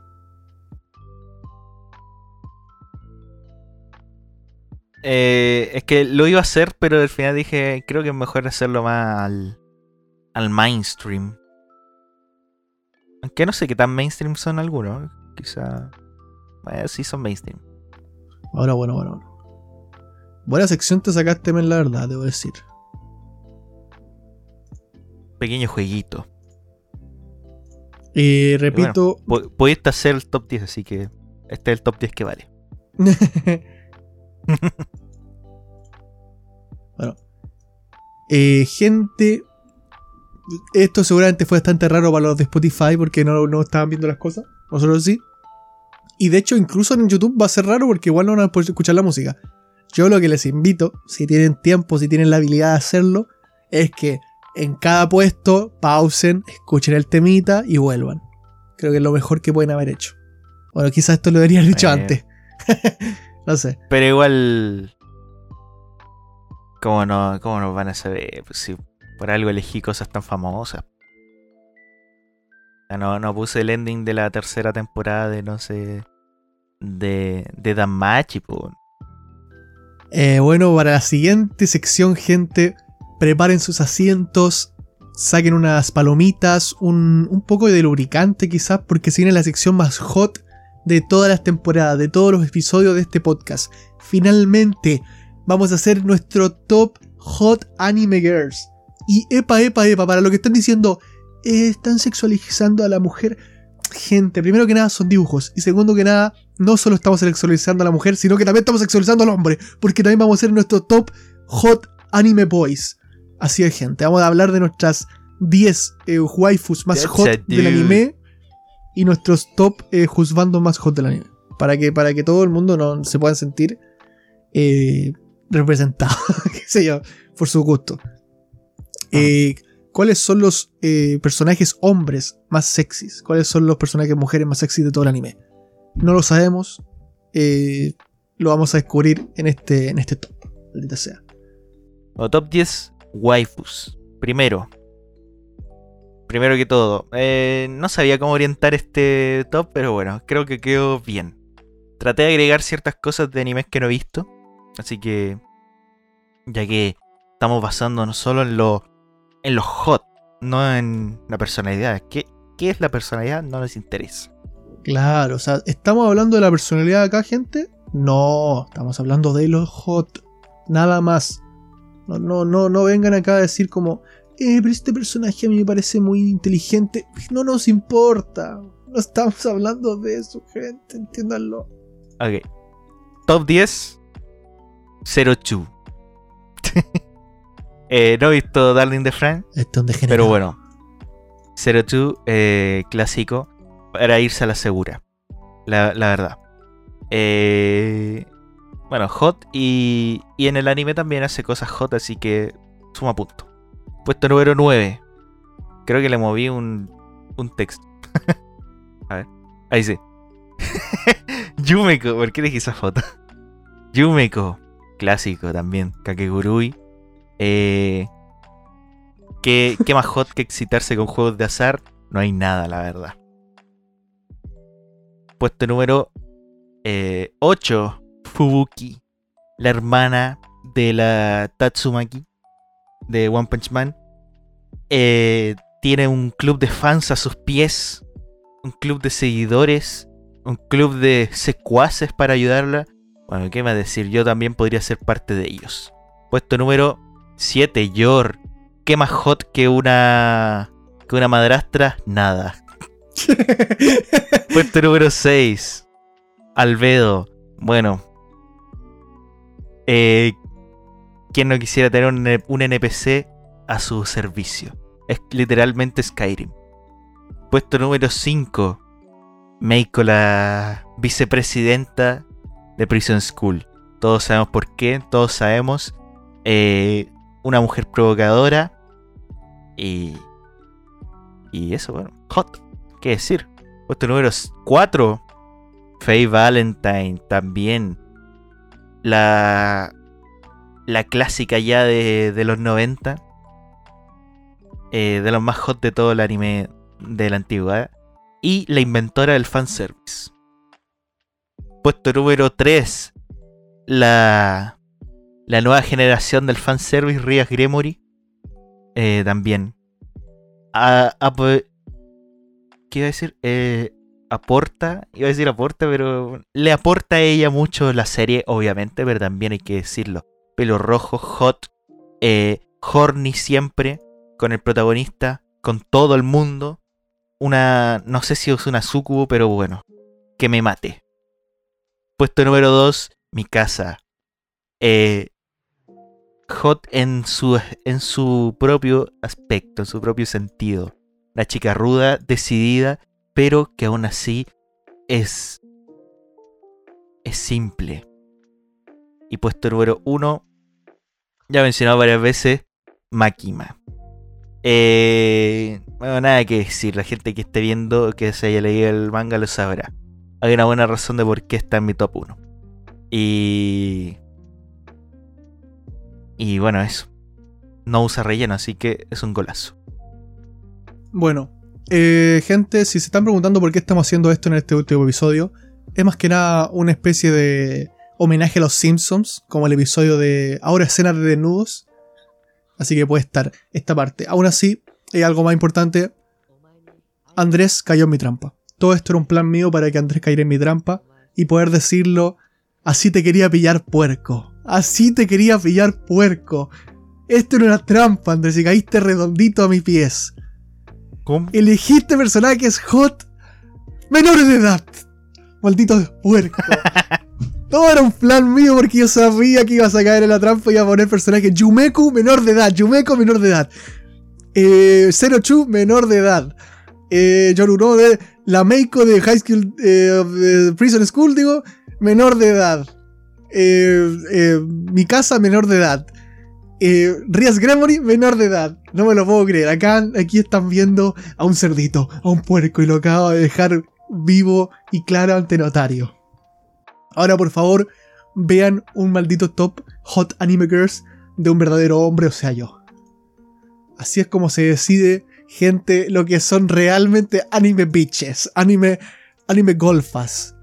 Eh, es que lo iba a hacer, pero al final dije, creo que es mejor hacerlo más al, al mainstream. Aunque no sé qué tan mainstream son algunos. Quizá... Bueno, sí son mainstream. Ahora, bueno, bueno, bueno. Buena sección te sacaste, men, la verdad, debo decir. Pequeño jueguito. Y repito, Pu- Pudiste hacer el top 10, así que este es el top 10 que vale. bueno. Eh, gente, esto seguramente fue bastante raro para los de Spotify porque no, no estaban viendo las cosas. Nosotros sí. Y de hecho, incluso en YouTube va a ser raro porque igual no van a poder escuchar la música. Yo lo que les invito, si tienen tiempo, si tienen la habilidad de hacerlo, es que en cada puesto pausen, escuchen el temita y vuelvan. Creo que es lo mejor que pueden haber hecho. Bueno, quizás esto lo deberían dicho Eh. antes. no sé. Pero igual. ¿Cómo no, cómo no van a saber? Pues si por algo elegí cosas tan famosas. No, no puse el ending de la tercera temporada de no sé. De, de Danmachi, po. Eh, bueno, para la siguiente sección, gente, preparen sus asientos, saquen unas palomitas, un, un poco de lubricante quizás, porque se viene la sección más hot de todas las temporadas, de todos los episodios de este podcast. Finalmente, vamos a hacer nuestro top hot anime girls. Y epa, epa, epa, para lo que están diciendo, eh, están sexualizando a la mujer. Gente, primero que nada son dibujos. Y segundo que nada, no solo estamos sexualizando a la mujer, sino que también estamos sexualizando al hombre. Porque también vamos a hacer nuestro top hot anime boys. Así es, gente. Vamos a hablar de nuestras 10 eh, waifus más That's hot del anime. Y nuestros top eh, juzgando más hot del anime. Para que, para que todo el mundo no, se pueda sentir eh, representado. qué sé yo, por su gusto. Eh, ¿Cuáles son los personajes hombres más sexys? ¿Cuáles son los personajes mujeres más sexys de todo el anime? No lo sabemos. eh, lo vamos a descubrir en este, en este top. Maldita sea. O top 10 waifus. Primero. Primero que todo. eh, no sabía cómo orientar este top, pero bueno, creo que quedó bien. Traté de agregar ciertas cosas de animes que no he visto. Así que. Ya que estamos basándonos solo en lo. en lo hot. No en la personalidad. ¿Qué, qué es la personalidad? No les interesa. Claro, o sea, ¿estamos hablando de la personalidad acá, gente? No, estamos hablando de los hot. Nada más. No, no, no, no vengan acá a decir como, eh, pero este personaje a mí me parece muy inteligente. No nos importa. No estamos hablando de eso, gente, entiéndanlo. Ok. Top 10. 02. eh, no he visto Darling the Frank. Pero bueno, 02 eh, clásico para irse a la segura. La, verdad. Eh, bueno, hot y, y en el anime también hace cosas hot, así que suma punto. Puesto número 9. Creo que le moví un, un texto. a ver, ahí sí. Yumeko, ¿por qué elegí esa foto? Yumeko, clásico también. Kakegurui. Eh, ¿qué, ¿Qué más hot que excitarse con juegos de azar? No hay nada, la verdad. Puesto número 8. Fubuki. La hermana de la Tatsumaki. De One Punch Man. Eh, tiene un club de fans a sus pies. Un club de seguidores. Un club de secuaces para ayudarla. Bueno, ¿qué más decir? Yo también podría ser parte de ellos. Puesto número 7. Yor. ¿Qué más hot que una. que una madrastra? Nada. Puesto número 6. Albedo. Bueno. Eh, ¿Quién no quisiera tener un, NPC a su servicio? Es literalmente Skyrim. Puesto número 5. Meiko, la vicepresidenta de Prison School. Todos sabemos por qué, todos sabemos. Eh, una mujer provocadora. Y. Y eso, bueno. Hot. ¿Qué decir? Puesto número 4. Faye Valentine también. La. La clásica ya de, de los 90. eh, de los más hot de todo el anime de la antigüedad. Y la inventora del fanservice. Puesto número 3. La. La nueva generación del fanservice, Rias Gremory. eh, también. A- ap- ¿Qué iba a decir? Eh, aporta, iba a decir aporta, pero le aporta a ella mucho la serie, obviamente, pero también hay que decirlo. Pelo rojo, hot, eh, horny siempre, con el protagonista, con todo el mundo. Una, no sé si es una sucubo, pero bueno, que me mate. Puesto número 2, mi casa. Eh, hot en su, en su propio aspecto, en su propio sentido. Una chica ruda, decidida, pero que aún así es. es simple. Y puesto número uno, ya he mencionado varias veces, Makima. Eh, bueno, nada que decir, la gente que esté viendo, que se haya leído el manga lo sabrá. Hay una buena razón de por qué está en mi top 1. Y... Y bueno, eso. No usa relleno, así que es un golazo. Bueno, eh, gente, si se están preguntando por qué estamos haciendo esto en este último episodio, es más que nada una especie de homenaje a los Simpsons, como el episodio de Ahora escenas de desnudos. Así que puede estar esta parte. Aún así, hay algo más importante. Andrés cayó en mi trampa. Todo esto era un plan mío para que Andrés cayera en mi trampa y poder decirlo, así te quería pillar puerco. Así te quería pillar puerco. Esto era una trampa, Andrés, y caíste redondito a mis pies. ¿Cómo? Elegiste personajes hot menores de edad. Maldito puerco. Todo era un plan mío porque yo sabía que ibas a caer en la trampa y iba a poner personajes Yumeku menor de edad, Yumeku menor de edad. Eh, Zero Chu menor de edad. Eh, Yoruno de la Meiko de High School eh, de Prison School, digo, menor de edad. Eh, eh, mi casa menor de edad. Eh, Rias Gremory, menor de edad. No me lo puedo creer. Acá, aquí están viendo a un cerdito, a un puerco, y lo acabo de dejar vivo y claro ante notario. Ahora, por favor, vean un maldito top Hot Anime Girls de un verdadero hombre, o sea, yo. Así es como se decide, gente, lo que son realmente anime bitches, anime, anime golfas.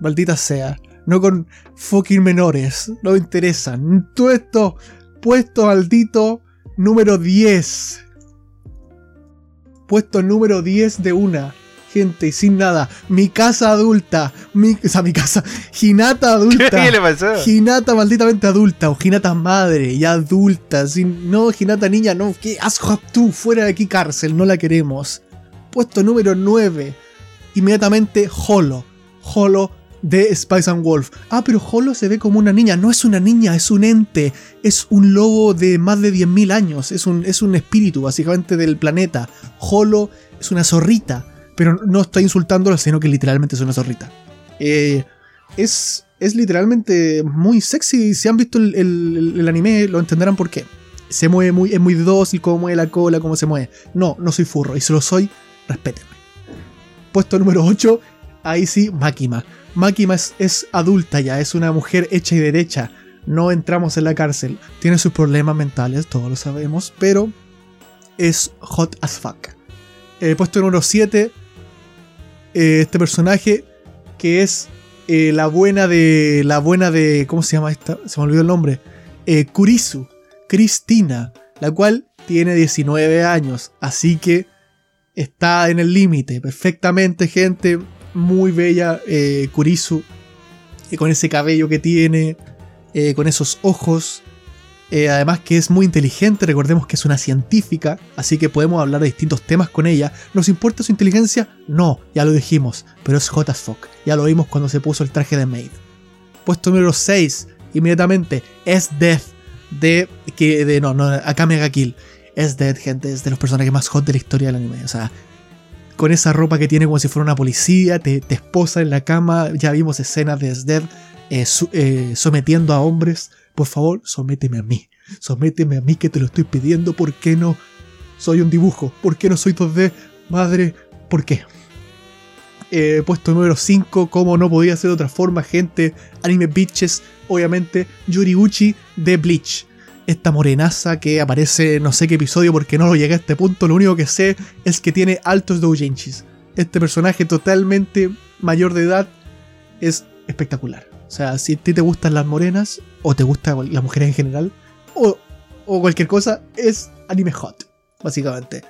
Maldita sea. No con fucking menores. No me interesan. Todo esto puesto maldito número 10. Puesto número 10 de una. Gente, sin nada. Mi casa adulta. Mi, o sea, mi casa. Hinata adulta. ¿Qué le pasó? Hinata malditamente adulta. O Hinata madre y adulta. Sin, no, Hinata niña, no. ¿Qué asco tú? Fuera de aquí cárcel. No la queremos. Puesto número 9. Inmediatamente Holo. Holo de Spice and Wolf. Ah, pero Holo se ve como una niña. No es una niña, es un ente. Es un lobo de más de 10.000 años. Es un, es un espíritu, básicamente, del planeta. Holo es una zorrita. Pero no estoy insultándola, sino que literalmente es una zorrita. Eh, es, es literalmente muy sexy. Si han visto el, el- anime, lo entenderán por qué. Se mueve muy, es muy dócil, cómo mueve la cola, cómo se mueve. No, no soy furro. Y si lo soy, respétenme. Puesto número 8, ahí sí. Es, es adulta ya, es una mujer hecha y derecha. No entramos en la cárcel. Tiene sus problemas mentales, todos lo sabemos, pero es hot as fuck. Eh, puesto número 7, eh, este personaje que es eh, la buena de. La buena de. ¿Cómo se llama esta? Se me olvidó el nombre. Eh, Kurisu, Cristina, la cual tiene 19 años, así que está en el límite. Perfectamente, gente. Muy bella eh, Kurisu. eh, con ese cabello que tiene. eh, con esos ojos. eh, además que es muy inteligente. Recordemos que es una científica. Así que podemos hablar de distintos temas con ella. ¿Nos importa su inteligencia? No, ya lo dijimos. Pero es hot as fuck. Ya lo vimos cuando se puso el traje de Maid. Puesto número 6. Inmediatamente. Es Death. De. Que, de no, no. Akame ga Kill. Es Death, gente. Es de los personajes más hot de la historia del anime. O sea con esa ropa que tiene como si fuera una policía, te, te esposa en la cama, ya vimos escenas de Dead eh, eh, sometiendo a hombres. Por favor, sométeme a mí. Sométeme a mí que te lo estoy pidiendo. ¿Por qué no soy un dibujo? ¿Por qué no soy 2D? Madre, ¿por qué? Eh, puesto número 5, como no podía ser de otra forma, gente. Anime Bitches, obviamente, Yuriuchi de Bleach. Esta morenaza que aparece no sé qué episodio porque no lo llegué a este punto. Lo único que sé es que tiene altos doujinshis. Este personaje totalmente mayor de edad es espectacular. O sea, si a ti te gustan las morenas, o te gustan las mujeres en general, o, o cualquier cosa, es anime hot, básicamente.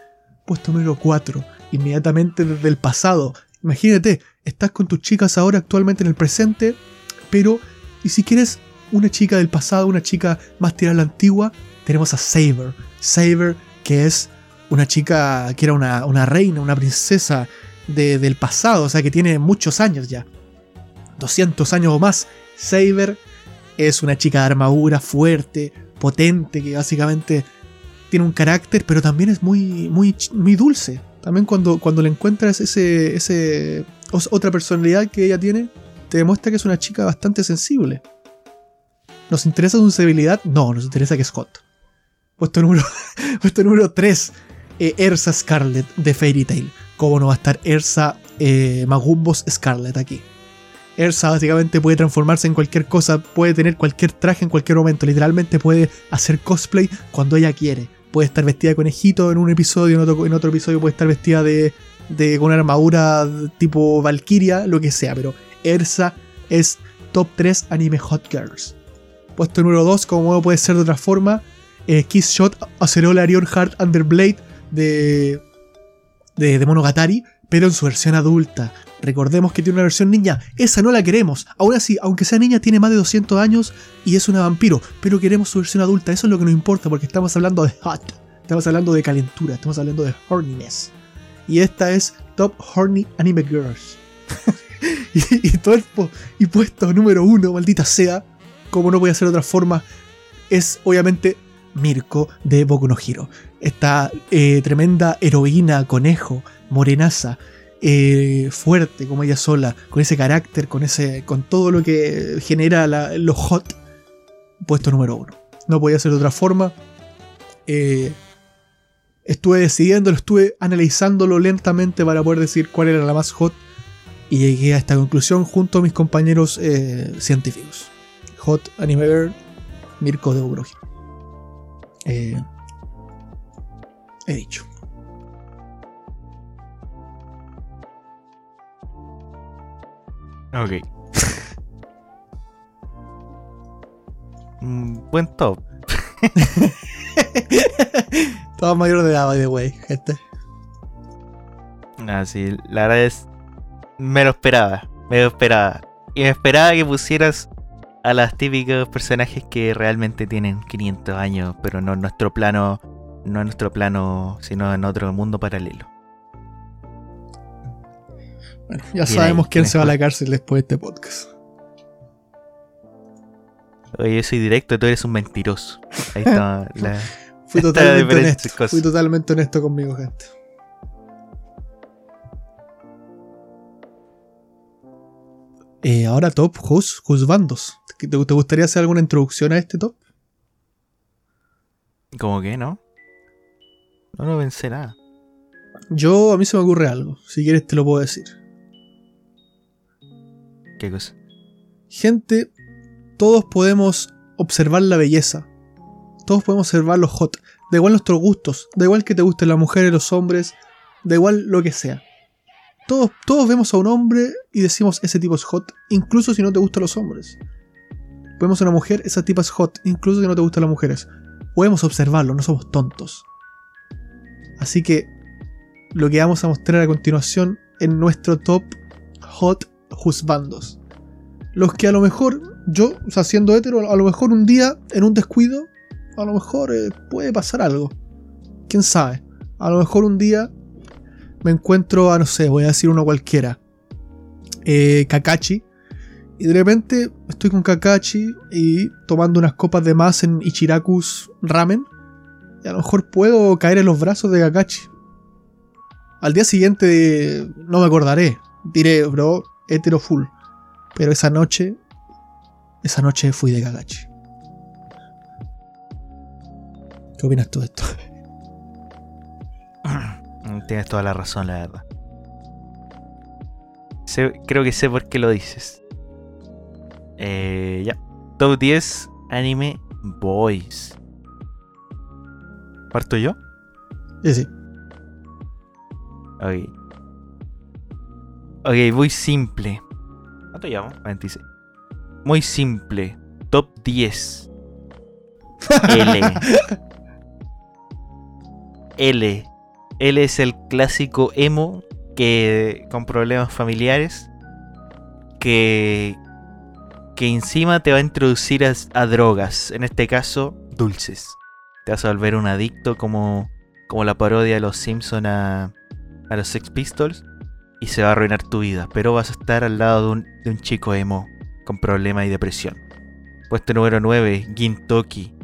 Puesto número 4, inmediatamente desde el pasado. Imagínate, estás con tus chicas ahora actualmente en el presente, pero, y si quieres una chica del pasado, una chica más tirada a la antigua, tenemos a Saber. Saber, que es una chica que era una, reina, una princesa de- del pasado, o sea que tiene muchos años ya. 200 años o más. Saber Es una chica de armadura fuerte, potente, que básicamente tiene un carácter, pero también es muy, muy, muy dulce. También cuando, cuando le encuentras ese, ese, otra personalidad que ella tiene, te demuestra que es una chica bastante sensible. ¿Nos interesa su sensibilidad? No, nos interesa que es hot. Puesto número, puesto número 3, eh, Ersa Scarlet de Fairy Tail. ¿Cómo no va a estar Ersa eh, Magumbos Scarlet aquí? Ersa básicamente puede transformarse en cualquier cosa, puede tener cualquier traje en cualquier momento, literalmente puede hacer cosplay cuando ella quiere. Puede estar vestida de conejito en un episodio, en otro, episodio puede estar vestida de, de con una armadura tipo Valkyria, lo que sea, pero Ersa es top 3 anime hot girls. Puesto número 2, como puede ser de otra forma, eh, Kiss Shot Acerola Arion Heart Underblade de, de, de Monogatari, pero en su versión adulta. Recordemos que tiene una versión niña, esa no la queremos. Aún así, aunque sea niña, tiene más de 200 años y es una vampiro, pero queremos su versión adulta, eso es lo que nos importa porque estamos hablando de hot, estamos hablando de calentura, estamos hablando de horniness. Y esta es Top Horny Anime Girls. y, y puesto número uno, maldita sea, como no puede ser de otra forma, es obviamente Mirko de Boku no Hero. Esta eh, tremenda heroína, conejo, morenaza, eh, fuerte como ella sola, con ese carácter, con, ese, con todo lo que genera lo hot, puesto número uno. No podía ser de otra forma. Eh, estuve decidiéndolo, estuve analizándolo lentamente para poder decir cuál era la más hot y llegué a esta conclusión junto a mis compañeros científicos. Hot Anime Girl, Mirko de Ugroji. Eh, he dicho. Ok. buen top. Todo mayor de edad, by the way, gente. Ah, sí, la verdad es. Me lo esperaba. Me lo esperaba. Y me esperaba que pusieras a las típicos personajes que realmente tienen 500 años, pero no en nuestro plano, no en nuestro plano, sino en otro mundo paralelo. Bueno, ya sabemos quién se va a la cárcel después de este podcast. Oye, yo soy directo, tú eres un mentiroso. Ahí está la. Fui totalmente honesto. Fui totalmente honesto conmigo, gente. Eh, ahora top Jus bandos. ¿Te, gustaría hacer alguna introducción a este top? ¿Cómo que no? No lo pensé nada. Yo, a mí se me ocurre algo. Si quieres te lo puedo decir. ¿Qué cosa? Gente, todos podemos observar la belleza. Todos podemos observar los hot. Da igual nuestros gustos. Da igual que te gusten las mujeres, los hombres. Da igual lo que sea. Todos, vemos a un hombre y decimos ese tipo es hot, incluso si no te gustan los hombres. Vemos a una mujer, esa tipa es hot, incluso si no te gustan las mujeres. Podemos observarlo, no somos tontos. Así que lo que vamos a mostrar a continuación en nuestro top hot juzbandos. Los que a lo mejor, yo, o sea, siendo hetero, a lo mejor un día, en un descuido, a lo mejor eh, puede pasar algo. ¿Quién sabe? A lo mejor un día me encuentro a, no sé, voy a decir uno cualquiera, eh, Kakashi. Y de repente estoy con Kakashi y tomando unas copas de más en Ichiraku's Ramen. Y a lo mejor puedo caer en los brazos de Kakashi. Al día siguiente no me acordaré. Diré, bro, hetero full. Pero esa noche, esa noche fui de Kakashi. ¿Qué opinas tú de esto? Tienes toda la razón, la verdad. creo que sé por qué lo dices. Eh, ya. Top 10 Anime Boys. ¿Parto yo? Sí, sí. Ok. Ok, muy simple. ¿Cuánto llamo? 26. Muy simple. Top 10. L. L. Él es el clásico emo que con problemas familiares que que encima te va a introducir a, drogas, en este caso dulces. Te vas a volver un adicto como como la parodia de los Simpson a, a los Sex Pistols y se va a arruinar tu vida, pero vas a estar al lado de un, de un chico emo con problemas y depresión. Puesto número 9, Gintoki.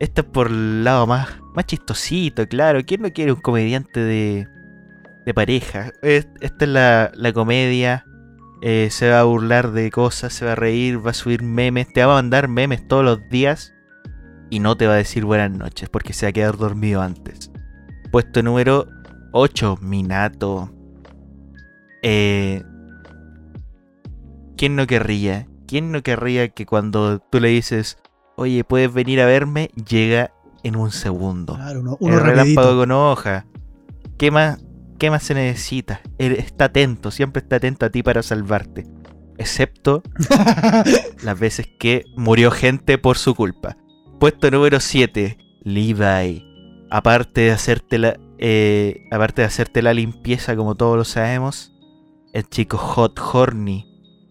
Esta es por el lado más, más chistosito, claro. ¿Quién no quiere un comediante de, de pareja? Es- Esta es la, la comedia. eh, se va a burlar de cosas, se va a reír, va a subir memes, te va a mandar memes todos los días y no te va a decir buenas noches porque se va a quedar dormido antes. Puesto número 8, Minato. Eh, ¿Quién no querría? ¿Quién no querría que cuando tú le dices, oye, puedes venir a verme, llega en un segundo? Claro, uno, uno el relámpago con hoja. ¿Qué más, ¿Qué más se necesita? Él está atento, siempre está atento a ti para salvarte. Excepto las veces que murió gente por su culpa. Puesto número 7, Levi. Aparte de hacerte la, eh, aparte de hacerte la limpieza como todos lo sabemos, el chico hot horny,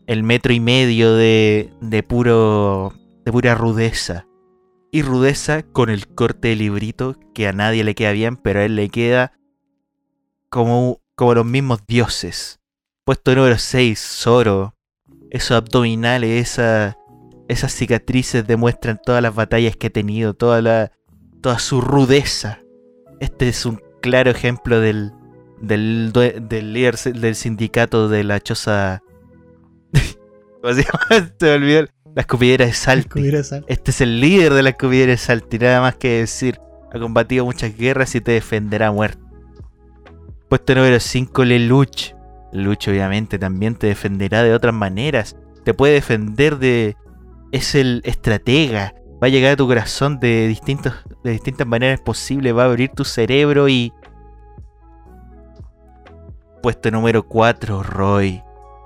el metro y medio de, de puro de pura rudeza. Y rudeza con el corte de librito que a nadie le queda bien, pero a él le queda como, como los mismos dioses. Puesto número 6, Zoro. Esos abdominales, esa, esas cicatrices demuestran todas las batallas que ha tenido, toda, la, toda su rudeza. Este es un claro ejemplo del, del, del líder del sindicato de la choza. ¿Cómo se llama? Se me olvidó. La escupidera de Salty. Este es el líder de la escupidera de Salty, nada más que decir. Ha combatido muchas guerras y te defenderá a muerte. Puesto número 5, Lelouch. Lelouch obviamente también te defenderá de otras maneras. Te puede defender de... Es el estratega. Va a llegar a tu corazón de, distintos, de distintas maneras posibles. Va a abrir tu cerebro y... Puesto número 4, Roy.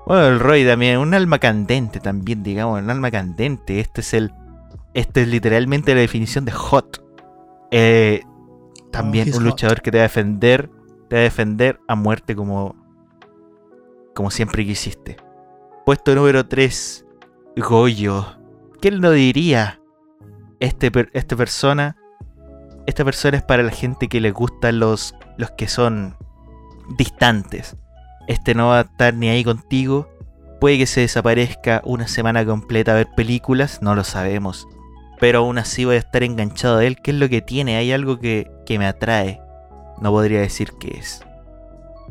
Bueno, el Roy también, un alma candente también, digamos, un alma candente. Este es el... Este es literalmente la definición de hot. Eh, también he's un hot. luchador que te va a defender, te va a defender a muerte como, como siempre quisiste. Puesto número 3, Goyo. ¿Quién lo diría? Este, esta persona, esta persona es para la gente que le gustan los, los que son distantes. Este no va a estar ni ahí contigo. Puede que se desaparezca una semana completa a ver películas, no lo sabemos. Pero aún así voy a estar enganchado a él. ¿Qué es lo que tiene? Hay algo que, que me atrae. No podría decir qué es.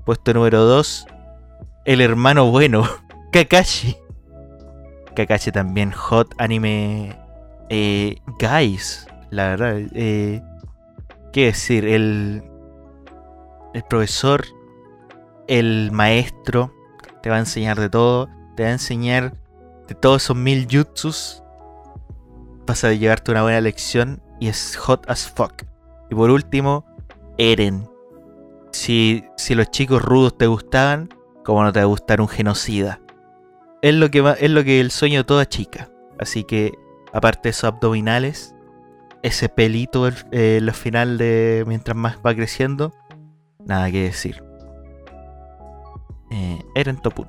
Puesto número 2. El hermano bueno. Kakashi. Kakashi también. Hot anime. Eh, guys. La verdad. Eh, ¿Qué decir? El. El profesor. El maestro. Te va a enseñar de todo. Te va a enseñar de todos esos mil jutsus vas a llevarte una buena lección y es hot as fuck. Y por último, Eren. Si, si los chicos rudos te gustaban, ¿cómo no te va a gustar un genocida? Es lo que, es lo que el sueño de toda chica. Así que, aparte de esos abdominales, ese pelito el- eh, en los final de mientras más va creciendo, nada que decir. Eh, Eren Topun.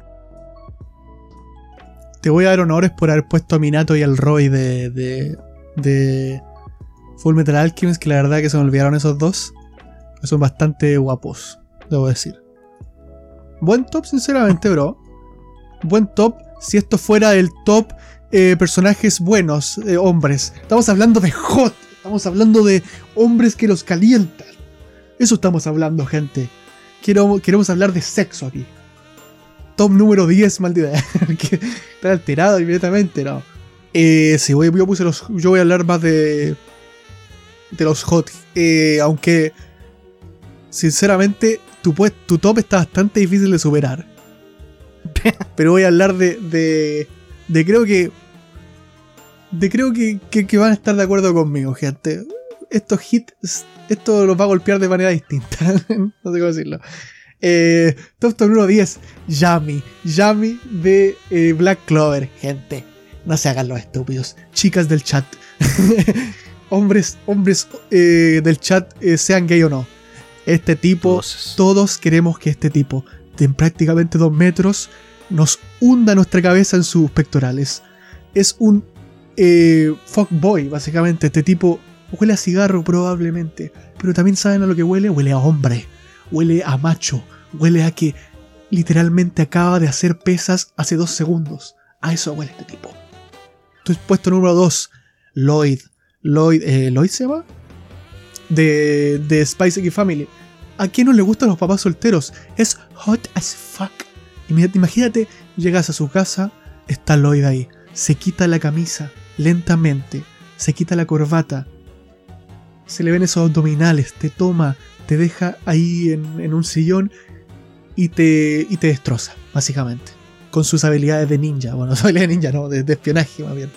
Te voy a dar honores por haber puesto a Minato y al Roy de, de, de Full Metal Alchemist, que la verdad que se me olvidaron esos dos. Son bastante guapos, debo decir. Buen top, sinceramente, bro. Buen top. Si esto fuera el top eh, personajes buenos, eh, hombres. Estamos hablando de hot. Estamos hablando de hombres que los calientan. Eso estamos hablando, gente. Quiero, queremos hablar de sexo aquí. Top número 10, maldita. que está alterado inmediatamente, ¿no? Eh, sí, voy, yo, puse los, yo voy a hablar más de. de los hot. Eh, aunque. Sinceramente, tu, pues- tu top está bastante difícil de superar. Pero voy a hablar de. de, de creo que. De creo que, que, que van a estar de acuerdo conmigo, gente. Estos hits. Esto los va a golpear de manera distinta. no sé cómo decirlo. Eh, top top número 10. Yami. Yami de eh, Black Clover. Gente, no se hagan los estúpidos. Chicas del chat. hombres hombres eh, del chat, eh, sean gay o no. Este tipo, todos queremos que este tipo, de prácticamente dos metros, nos hunda nuestra cabeza en sus pectorales. Es un eh, fuckboy, básicamente. Este tipo huele a cigarro probablemente, pero también saben a lo que huele, huele a hombre, huele a macho, huele a que literalmente acaba de hacer pesas hace dos segundos. A eso huele este tipo. Entonces, puesto número 2, Lloyd. Lloyd, eh, ¿Lloyd se llama? De, de Spice X Family. ¿A quién no le gustan los papás solteros? Es hot as fuck. Imagínate, llegas a su casa, está Lloyd ahí. Se quita la camisa lentamente, se quita la corbata, se le ven esos abdominales, te toma, te deja ahí en, un sillón y te, y te destroza, básicamente. Con sus habilidades de ninja. Bueno, su habilidad de ninja, no, de, espionaje más bien.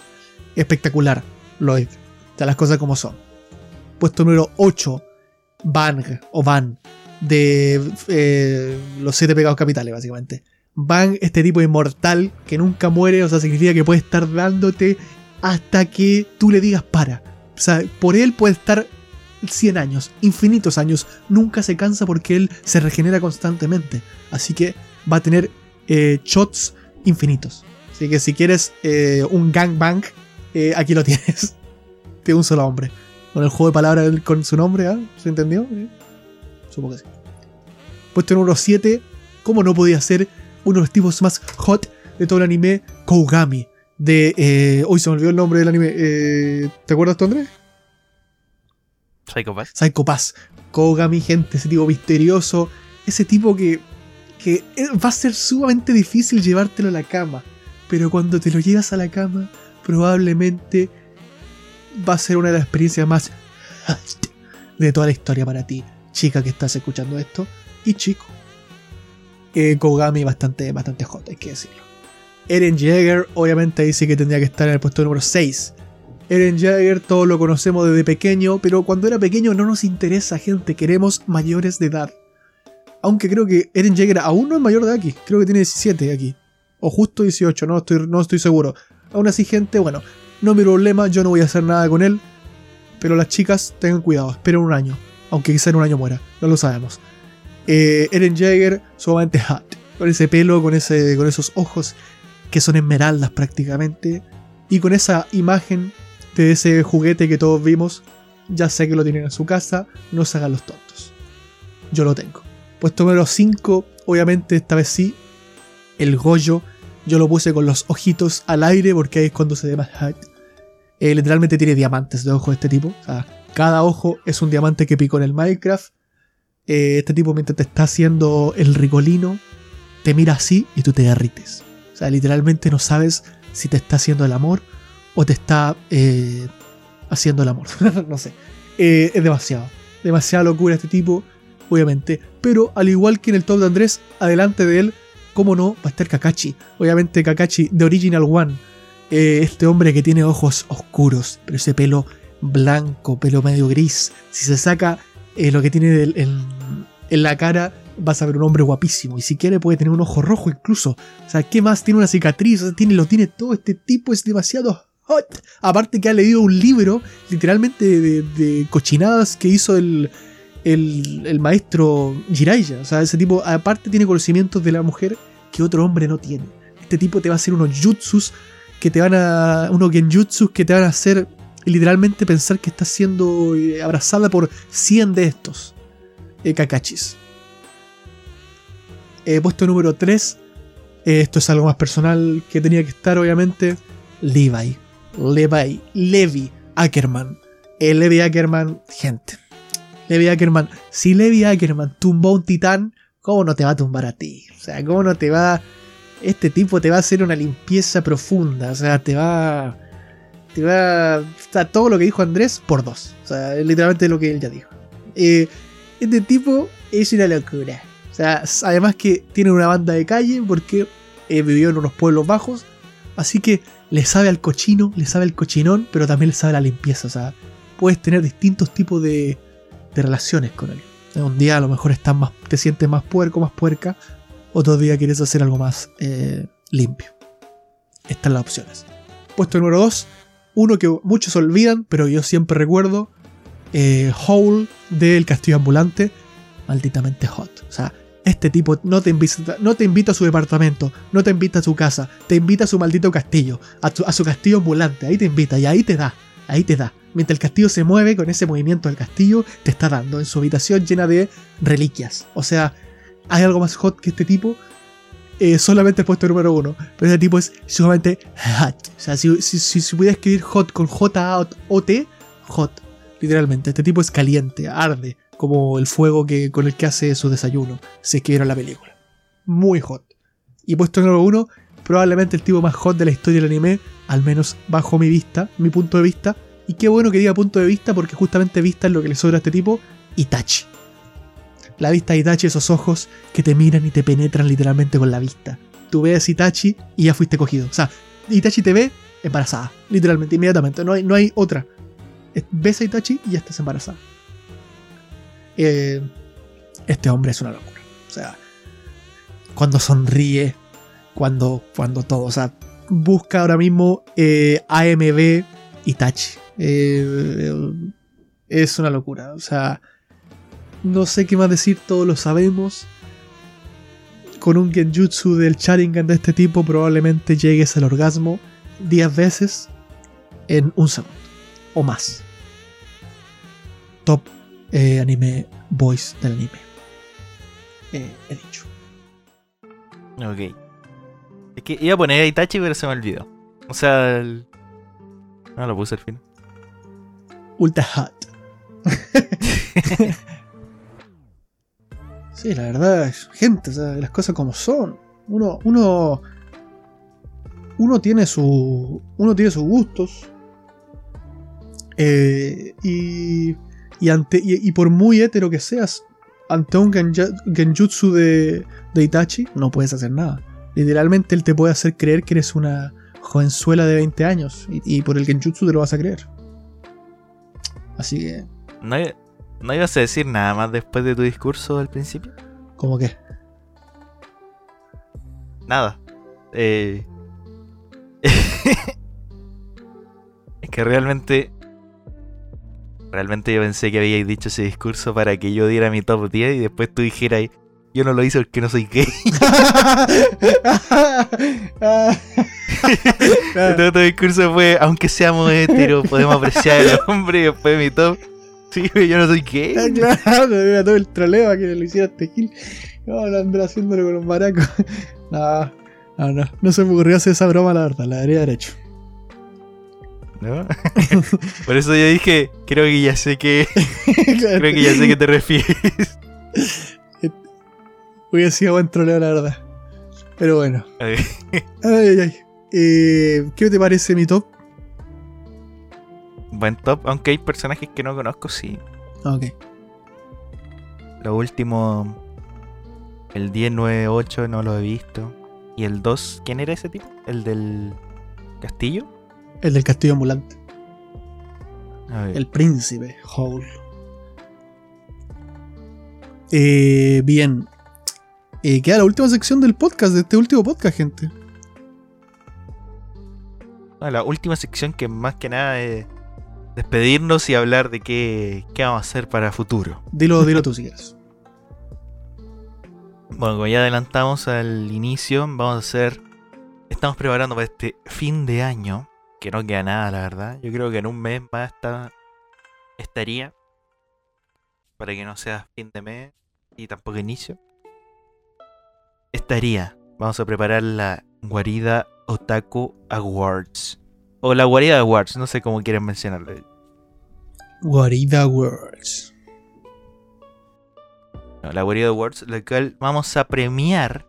Espectacular, Lloyd. Ya las cosas como son. Puesto número 8, Bang o Van, de eh, los siete pecados capitales, básicamente. Bang, este tipo inmortal que nunca muere, o sea, significa que puede estar dándote hasta que tú le digas para. O sea, por él puede estar 100 años, infinitos años, nunca se cansa porque él se regenera constantemente. Así que va a tener eh, shots infinitos. Así que si quieres eh, un gangbang, eh, aquí lo tienes. de un solo hombre. Con el juego de palabras con su nombre, ¿ah? ¿se entendió? Supongo que sí. Puesto número 7, ¿cómo no podía ser uno de los tipos más hot de todo el anime? Kougami. De. hoy se me olvidó el nombre del anime. ¿Te acuerdas tú, Andrés? Psycho Pass. Psycho Pass. Kogami, gente, ese tipo misterioso. Ese tipo que, que va a ser sumamente difícil llevártelo a la cama. Pero cuando te lo llevas a la cama, probablemente va a ser una de las experiencias más de toda la historia para ti, chica que estás escuchando esto, y chico. Eh, Kogami bastante, bastante hot, hay que decirlo. Eren Jaeger, obviamente sí que tendría que estar en el puesto número 6. Eren Jagger todos lo conocemos desde pequeño, pero cuando era pequeño no nos interesa, gente, queremos mayores de edad. Aunque creo que Eren Jagger aún no es mayor de aquí, creo que tiene 17 aquí. O justo 18, no estoy, no estoy seguro. Aún así, gente, bueno, no es mi problema, yo no voy a hacer nada con él. Pero las chicas, tengan cuidado, esperen un año. Aunque quizá en un año muera, no lo sabemos. Eh, Eren Jagger, sumamente hot. Con ese pelo, con, ese, con esos ojos que son esmeraldas prácticamente. Y con esa imagen de ese juguete que todos vimos. Ya sé que lo tienen en su casa, no se hagan los tontos. Yo lo tengo. Puesto número 5, obviamente esta vez sí, el Goyo. Yo lo puse con los ojitos al aire porque ahí es cuando se ve más eh, literalmente tiene diamantes de ojo este tipo. cada ojo es un diamante que picó en el Minecraft. Eh, este tipo mientras te está haciendo el ricolino, te mira así y tú te derrites. O sea, literalmente no sabes si te está haciendo el amor o te está eh, haciendo el amor. no sé. Eh, es demasiado. Demasiada locura este tipo, obviamente. Pero al igual que en el top de Andrés, adelante de él, como no, va a estar Kakashi. Obviamente Kakashi de Original One. Eh, este hombre que tiene ojos oscuros, pero ese pelo blanco, pelo medio gris. Si se saca lo que tiene en, en la cara, vas a ver un hombre guapísimo. Y si quiere puede tener un ojo rojo incluso. O sea, ¿qué más? Tiene una cicatriz, tiene, lo tiene todo. Este tipo es demasiado Aparte que ha leído un libro literalmente de, cochinadas que hizo el, el, maestro Jiraiya. O sea, ese tipo aparte tiene conocimientos de la mujer que otro hombre no tiene. Este tipo te va a hacer unos jutsus que te van a... unos genjutsus que te van a hacer literalmente pensar que estás siendo eh, abrazada por 100 de estos eh, kakachis. Eh, puesto número 3. esto es algo más personal que tenía que estar, obviamente. Levi. Levi, Levi Ackerman. El Levi Ackerman, gente. Levi Ackerman, si Levi Ackerman tumbó un titán, ¿cómo no te va a tumbar a ti? O sea, ¿cómo no te va... Este tipo te va a hacer una limpieza profunda, o sea, te va... Te va... O todo lo que dijo Andrés por dos. O sea, literalmente lo que él ya dijo. Eh, este tipo es una locura. O sea, además que tiene una banda de calle porque eh, vivió en unos pueblos bajos. Así que le sabe al cochino, le sabe al cochinón, pero también le sabe la limpieza. O sea, puedes tener distintos tipos de, relaciones con él. Un día a lo mejor estás más, te sientes más puerco, más puerca. Otro día quieres hacer algo más eh, limpio. Estas las opciones. Puesto número 2. Uno que muchos olvidan, pero yo siempre recuerdo. Eh, del Castillo Ambulante. Malditamente hot. O sea, este tipo no te, invita, no te invita a su departamento, no te invita a su casa, te invita a su maldito castillo, a, su castillo ambulante, ahí te invita y ahí te da, ahí te da. Mientras el castillo se mueve con ese movimiento del castillo, te está dando en su habitación llena de reliquias. O sea, ¿hay algo más hot que este tipo? eh, solamente el puesto número uno. Pero ese tipo es sumamente hot. O sea, si, si, si, si pudiera escribir hot con J-O-T, hot. Literalmente. Este tipo es caliente, arde. Como el fuego que, con el que hace su desayuno. Si es que vieron la película. Muy hot. Y puesto número uno, probablemente el tipo más hot de la historia del anime. Al menos bajo mi vista, mi punto de vista. Y qué bueno que diga punto de vista, porque justamente vista es lo que le sobra a este tipo. Itachi. La vista de Itachi, esos ojos que te miran y te penetran literalmente con la vista. Tú ves Itachi y ya fuiste cogido. O sea, Itachi te ve embarazada, literalmente, inmediatamente. No hay, no hay otra. Ves a Itachi y ya estás embarazada. Eh, este hombre es una locura. O sea, cuando sonríe, cuando, cuando todo. O sea, busca ahora mismo eh, AMB Itachi. Eh, es una locura. O sea, no sé qué más decir, todos lo sabemos. Con un genjutsu del Sharingan de este tipo probablemente llegues al orgasmo 10 veces en un segundo o más. Top eh, anime voice del anime. Eh, he dicho. Ok. Es que iba a poner a Itachi, pero se me olvidó. O sea, el... no lo puse al fin. Ultra hot. sí, la verdad, gente, o sea, las cosas como son. Uno, uno, uno tiene su, uno tiene sus gustos. Eh, y, y, ante, y, y por muy hetero que seas, ante un genja- genjutsu de, de Itachi, no puedes hacer nada. Literalmente él te puede hacer creer que eres una jovenzuela de 20 años. Y, y por el genjutsu te lo vas a creer. Así que, ¿No, ¿No ibas a decir nada más después de tu discurso al principio? como que. Nada. Eh... es que realmente... Realmente yo pensé que habíais dicho ese discurso para que yo diera mi top 10 y después tú dijeras, yo no lo hice porque no soy gay. Todo tu discurso fue, aunque seamos heteros, podemos apreciar al hombre y después mi top. Sí, yo no soy gay. Ah, claro, era todo el troleo que lo hiciera este Gil. No, lo andré haciéndolo con los maracos. No, no, no. No se me ocurrió hacer esa broma, la verdad. La debería haber hecho. ¿No? Por eso yo dije, creo que ya sé que, creo que ya sé que te refieres. Hubiera sido buen troleo, la verdad. Pero bueno. Ay, ay, ay. Eh, ¿Qué te parece mi top? Buen top, aunque hay personajes que no conozco, sí. Ok. Lo último, el 1098 no lo he visto. Y el 2, ¿quién era ese tipo? ¿El del castillo? El del castillo ambulante. El príncipe, Howl. Eh, bien. Eh, queda la última sección del podcast, de este último podcast, gente. Ah, la última sección que más que nada es despedirnos y hablar de qué, qué vamos a hacer para futuro. Dilo, dilo tú si quieres. Bueno, como ya adelantamos al inicio, vamos a hacer. Estamos preparando para este fin de año. Que no queda nada, la verdad. Yo creo que en un mes más está, estaría. Para que no sea fin de mes y tampoco inicio. Estaría. Vamos a preparar la guarida Otaku Awards. O la guarida Awards, no sé cómo quieren mencionarlo. Guarida. No, la guarida Awards, la cual vamos a premiar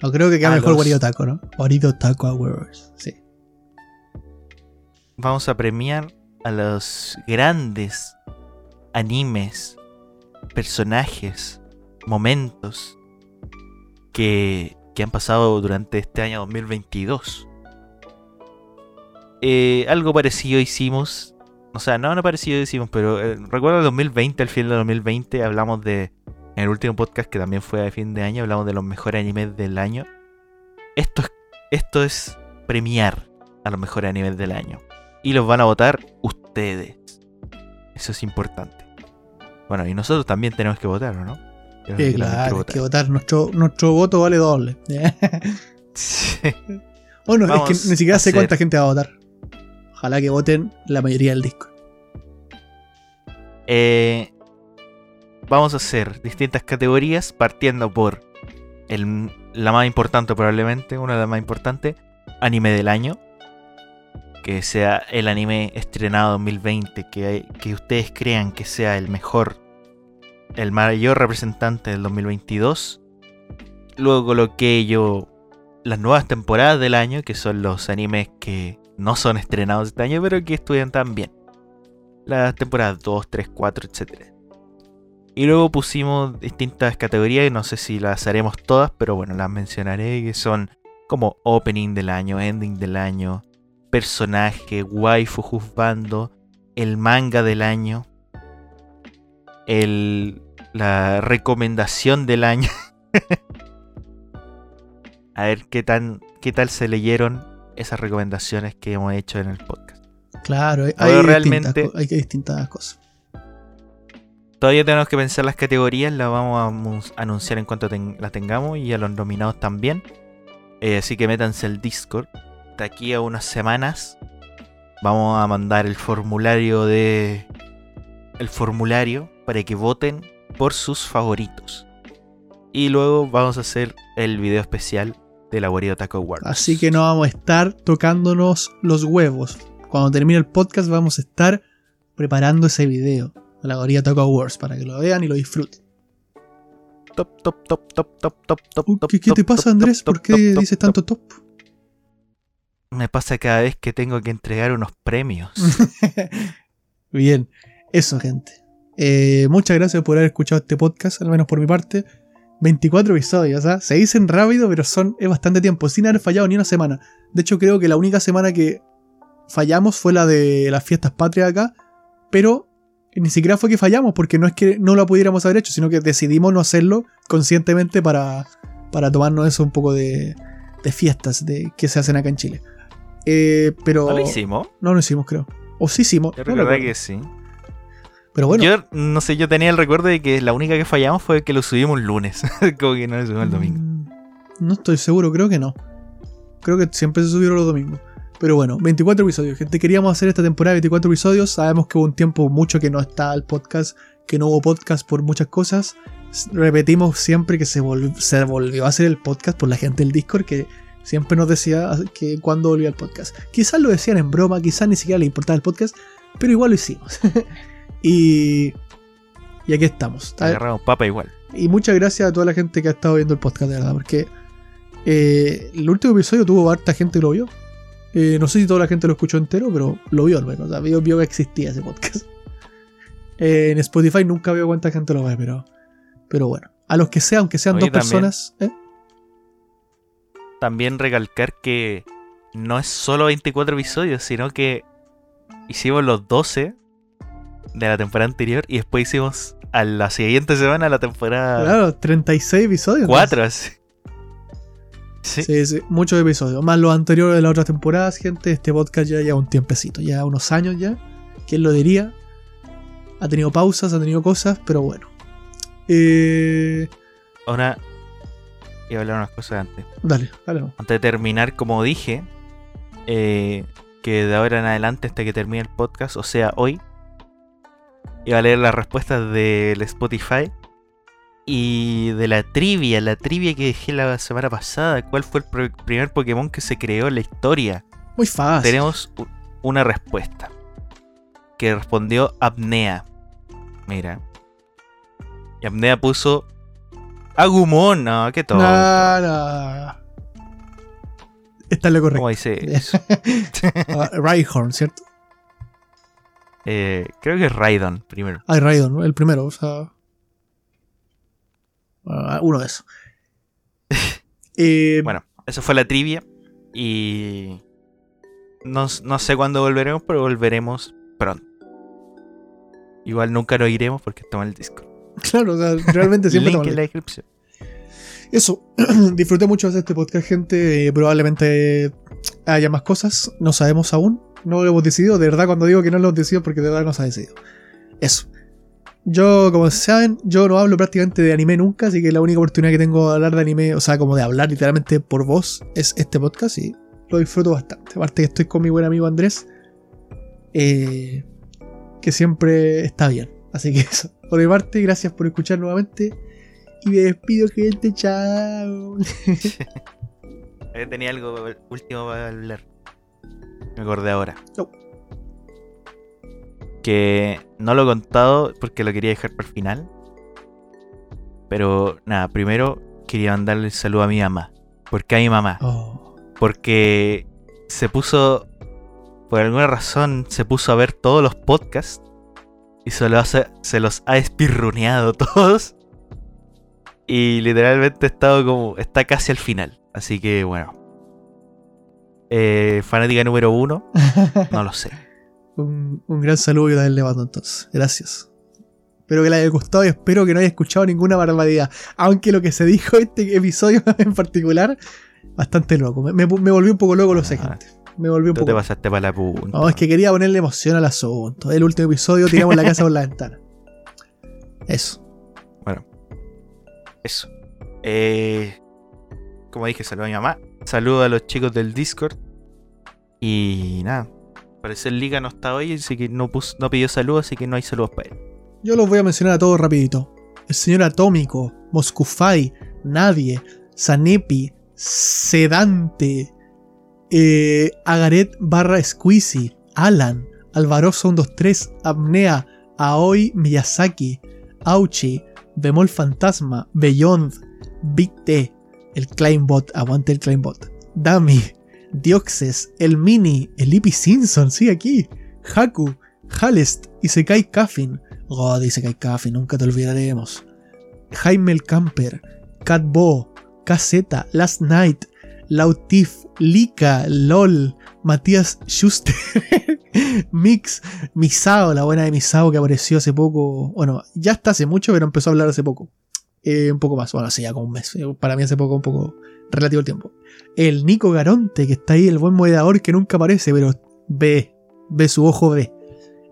No creo que quede A mejor los- Guarida Taco, ¿no? Guarida Taco Awards. Sí. Vamos a premiar a los grandes animes, personajes, momentos que, que han pasado durante este año 2022. Eh, algo parecido hicimos, o sea, no, no parecido hicimos, pero eh, recuerdo el 2020, al fin del 2020, hablamos de, en el último podcast que también fue a fin de año, hablamos de los mejores animes del año. Esto es, esto es premiar a los mejores animes del año. Y los van a votar ustedes. Eso es importante. Bueno, y nosotros también tenemos que votar, ¿o no? Sí, quiero claro, hay votar. que votar. Nuestro, nuestro voto vale doble. bueno, Vamos es que ni siquiera sé hacer- cuánta gente va a votar. Ojalá que voten la mayoría del disco. Eh, vamos a hacer distintas categorías partiendo por el, la más importante probablemente, una de las más importantes, anime del año. Que sea el anime estrenado 2020, que, que ustedes crean que sea el mejor, el mayor representante del 2022. Luego coloqué yo las nuevas temporadas del año, que son los animes que no son estrenados este año, pero que estudian también. Las temporadas 2, 3, 4, etc. Y luego pusimos distintas categorías, no sé si las haremos todas, pero bueno, las mencionaré, que son como opening del año, ending del año, personaje, waifu juzgando, el manga del año, el, la recomendación del año. A ver qué, tan, qué tal se leyeron esas recomendaciones que hemos hecho en el podcast. Claro, hay, hay realmente- distintas, hay distintas cosas. Todavía tenemos que pensar las categorías, las vamos a anunciar en cuanto ten- las tengamos y a los nominados también. Eh, así que métanse al Discord. De aquí a unas semanas vamos a mandar el formulario de. El formulario para que voten por sus favoritos. Y luego vamos a hacer el video especial de la Guarida Taco Awards. Así que no vamos a estar tocándonos los huevos. Cuando termine el podcast vamos a estar preparando ese video de la Gorilla Taco Awards para que lo vean y lo disfruten. Top, top, top, top, top, top, top, ¿Qué, te pasa Andrés? ¿Por qué dices tanto top? Me pasa cada vez que tengo que entregar unos premios. Bien, eso gente. Eh, muchas gracias por haber escuchado este podcast, al menos por mi parte. 24 episodios, ¿ah? Se dicen rápido, pero son es bastante tiempo, sin haber fallado ni una semana. De hecho, creo que la única semana que fallamos fue la de las fiestas patrias acá, pero ni siquiera fue que fallamos, porque no es que no lo pudiéramos haber hecho, sino que decidimos no hacerlo conscientemente para, para tomarnos eso un poco de, de fiestas de, que se hacen acá en Chile. Eh, pero ¿No lo hicimos? no lo hicimos, creo. O sí hicimos. Yo no recuerdo. que sí. Pero bueno. Yo no sé, yo tenía el recuerdo de que la única que fallamos fue que lo subimos el lunes. Como que no lo subimos el domingo. Mm, No estoy seguro, creo que no. Creo que siempre se subieron los domingos. Pero bueno, 24 episodios. Gente, queríamos hacer esta temporada de 24 episodios. Sabemos que hubo un tiempo mucho que no está el podcast, que no hubo podcast por muchas cosas. Repetimos siempre que se, se volvió a hacer el podcast por la gente del Discord que siempre nos decía que cuando volvía el podcast. Quizás lo decían en broma, quizás ni siquiera le importaba el podcast, pero igual lo hicimos. y, y aquí estamos. Agarramos papa igual. Y muchas gracias a toda la gente que ha estado viendo el podcast, de verdad, porque eh, el último episodio tuvo harta gente que lo vio. Eh, no sé si toda la gente lo escuchó entero, pero lo vio al menos. O sea, vio, vio que existía ese podcast. Eh, en Spotify nunca veo cuánta gente lo ve, pero, pero bueno. A los que sea, aunque sean Oye, dos también- personas. ¿eh? También recalcar que no es solo 24 episodios, sino que hicimos los 12 de la temporada anterior y después hicimos a la siguiente semana la temporada Claro, 36 episodios. 4. así. Sí. Sí, sí, muchos episodios. Más los anteriores de las otras temporadas, gente. Este podcast ya lleva un tiempecito, ya unos años ya. ¿Quién lo diría? Ha tenido pausas, ha tenido cosas, pero bueno. Eh, Ahora, a hablar unas cosas antes. dale, dale. Antes de terminar, como dije, eh, que de ahora en adelante, hasta que termine el podcast, o sea, hoy, iba a leer las respuestas del Spotify y de la trivia, la trivia que dejé la semana pasada. ¿Cuál fue el pr- primer Pokémon que se creó en la historia? Muy fácil. Tenemos una respuesta que respondió Apnea. Mira. Y Apnea puso Agumon. No, qué todo. No, no. Está en lo correcto. ¿Cómo dice eso? Ah, ¿cierto? Eh, creo que es Raidon primero. Ah, Raidon, el primero, o sea. ah, uno de esos. Eh, Bueno, esa fue la trivia. Y. No, no sé cuándo volveremos, pero volveremos pronto. Igual nunca lo iremos porque estamos en el disco. claro, o sea, realmente siempre Link en la descripción. Eso, disfruté mucho de este podcast, gente. eh, probablemente haya más cosas, no sabemos aún. No lo hemos decidido, de verdad, cuando digo que no lo hemos decidido, porque de verdad no se ha decidido. Eso. Yo, como saben, yo no hablo prácticamente de anime nunca, así que la única oportunidad que tengo de hablar de anime, o sea, como de hablar literalmente por voz, es este podcast y lo disfruto bastante. Aparte que estoy con mi buen amigo Andrés, eh, que siempre está bien. Así que eso. Por mi parte, gracias por escuchar nuevamente Y me despido, gente. Chao. Eh, Tenía algo último para hablar. Me acordé ahora. No. Que no lo he contado porque lo quería dejar para el final. Pero nada, primero quería mandarle el saludo a mi mamá. ¿Por qué a mi mamá? Oh. Porque se puso, por alguna razón, se puso a ver todos los podcasts y se los, hace- se los ha espirruneado todos. Y literalmente ha estado como, está casi al final. Así que bueno. Eh, fanática número uno, no lo sé. un, un gran saludo y también le mando entonces. Gracias. Espero que le haya gustado y espero que no haya escuchado ninguna barbaridad. Aunque lo que se dijo este episodio en particular, bastante loco. Me, me, me volvió un poco loco, lo sé, Ah. gente. Me volvió un Tú te poco. pasaste para la punta. No, es que quería ponerle emoción al asunto. El último episodio tiramos la casa por la ventana. Eso. Eso. Eh, como dije, saludo a mi mamá. Saludo a los chicos del Discord. Y nada. Parece el Liga no está hoy, así que no, puso- no pidió saludos, así que no hay saludos para él. Yo los voy a mencionar a todos rapidito. El señor Atómico, Moscufai, Nadie, Sanepi, Sedante, eh, Agaret barra Squeezy, Alan, Alvaroso 123, Apnea, Aoi Miyazaki, Auchi, Bemol Fantasma, Beyond, Big T, el Climbot, aguante el Climbot, Dami, Dioxes, el Mini, el Simpson, sí, aquí, Haku, Halest, Isekai Kaffin, God, Isekai Kaffin, nunca te olvidaremos, Jaime el Camper, Cat Bo, KZ, Last Night, Lautif, Lika, LOL, Matías Schuster, Mix, Misao, la buena de Misao que apareció hace poco. Bueno, ya está hace mucho, pero empezó a hablar hace poco. Eh, un poco más, bueno, hace ya como un mes. eh, Para mí hace poco, un poco relativo el tiempo. El Nico Garonte, que está ahí, el buen moderador que nunca aparece, pero ve, ve su ojo, ve.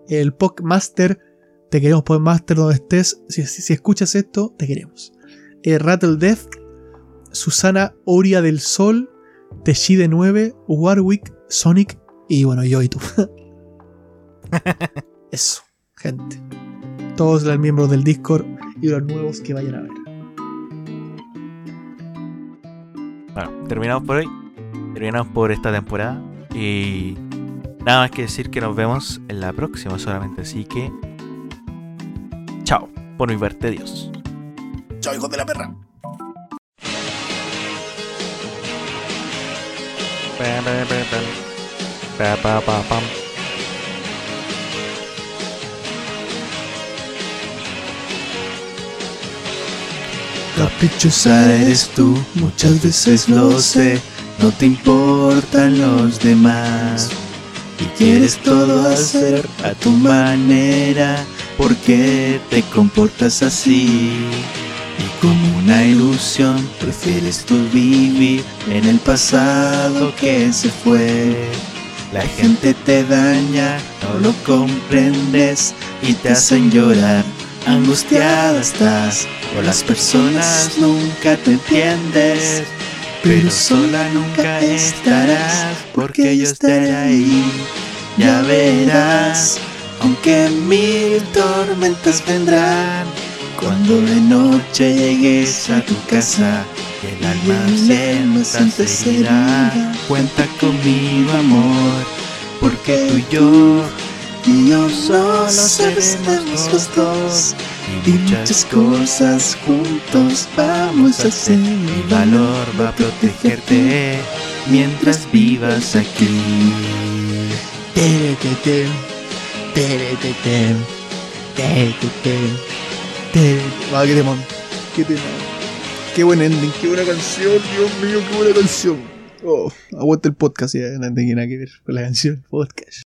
El Podmaster, te queremos Podmaster donde estés. Si, si- si escuchas esto, te queremos. Eh, Rattle Death, Susana Oria del Sol, Teshide 9, Warwick, Sonic y bueno, yo y tú. Eso, gente. Todos los miembros del Discord y los nuevos que vayan a ver. Bueno, terminamos por hoy. Terminamos por esta temporada. Y nada más que decir que nos vemos en la próxima solamente. Así que. Chao. Por mi parte, Dios. Chao, hijos de la perra. Caprichosa eres tú, muchas veces lo sé, no te importan los demás. Y quieres todo hacer a tu manera. ¿Por qué te comportas así? Y como una ilusión prefieres tú vivir en el pasado que se fue. La gente te daña, no lo comprendes y te hacen llorar. Angustiada estás, o las personas nunca te entiendes. Pero sola nunca estarás, porque yo estaré ahí. Ya verás, aunque mil tormentas vendrán. Cuando de noche llegues a tu casa, el alma se irá. Cuenta conmigo, amor, porque tú y yo, y yo solo seremos los dos. Y muchas cosas juntos vamos a hacer. Mi valor va a protegerte mientras vivas aquí. Teretetem, teretetem, teretetem, teretetem. Ah, qué temón. Qué temón. Qué buen ending, qué buena canción, Dios mío, qué buena canción. Oh, aguanta el podcast ya, no tengo nada que ver con la canción, podcast.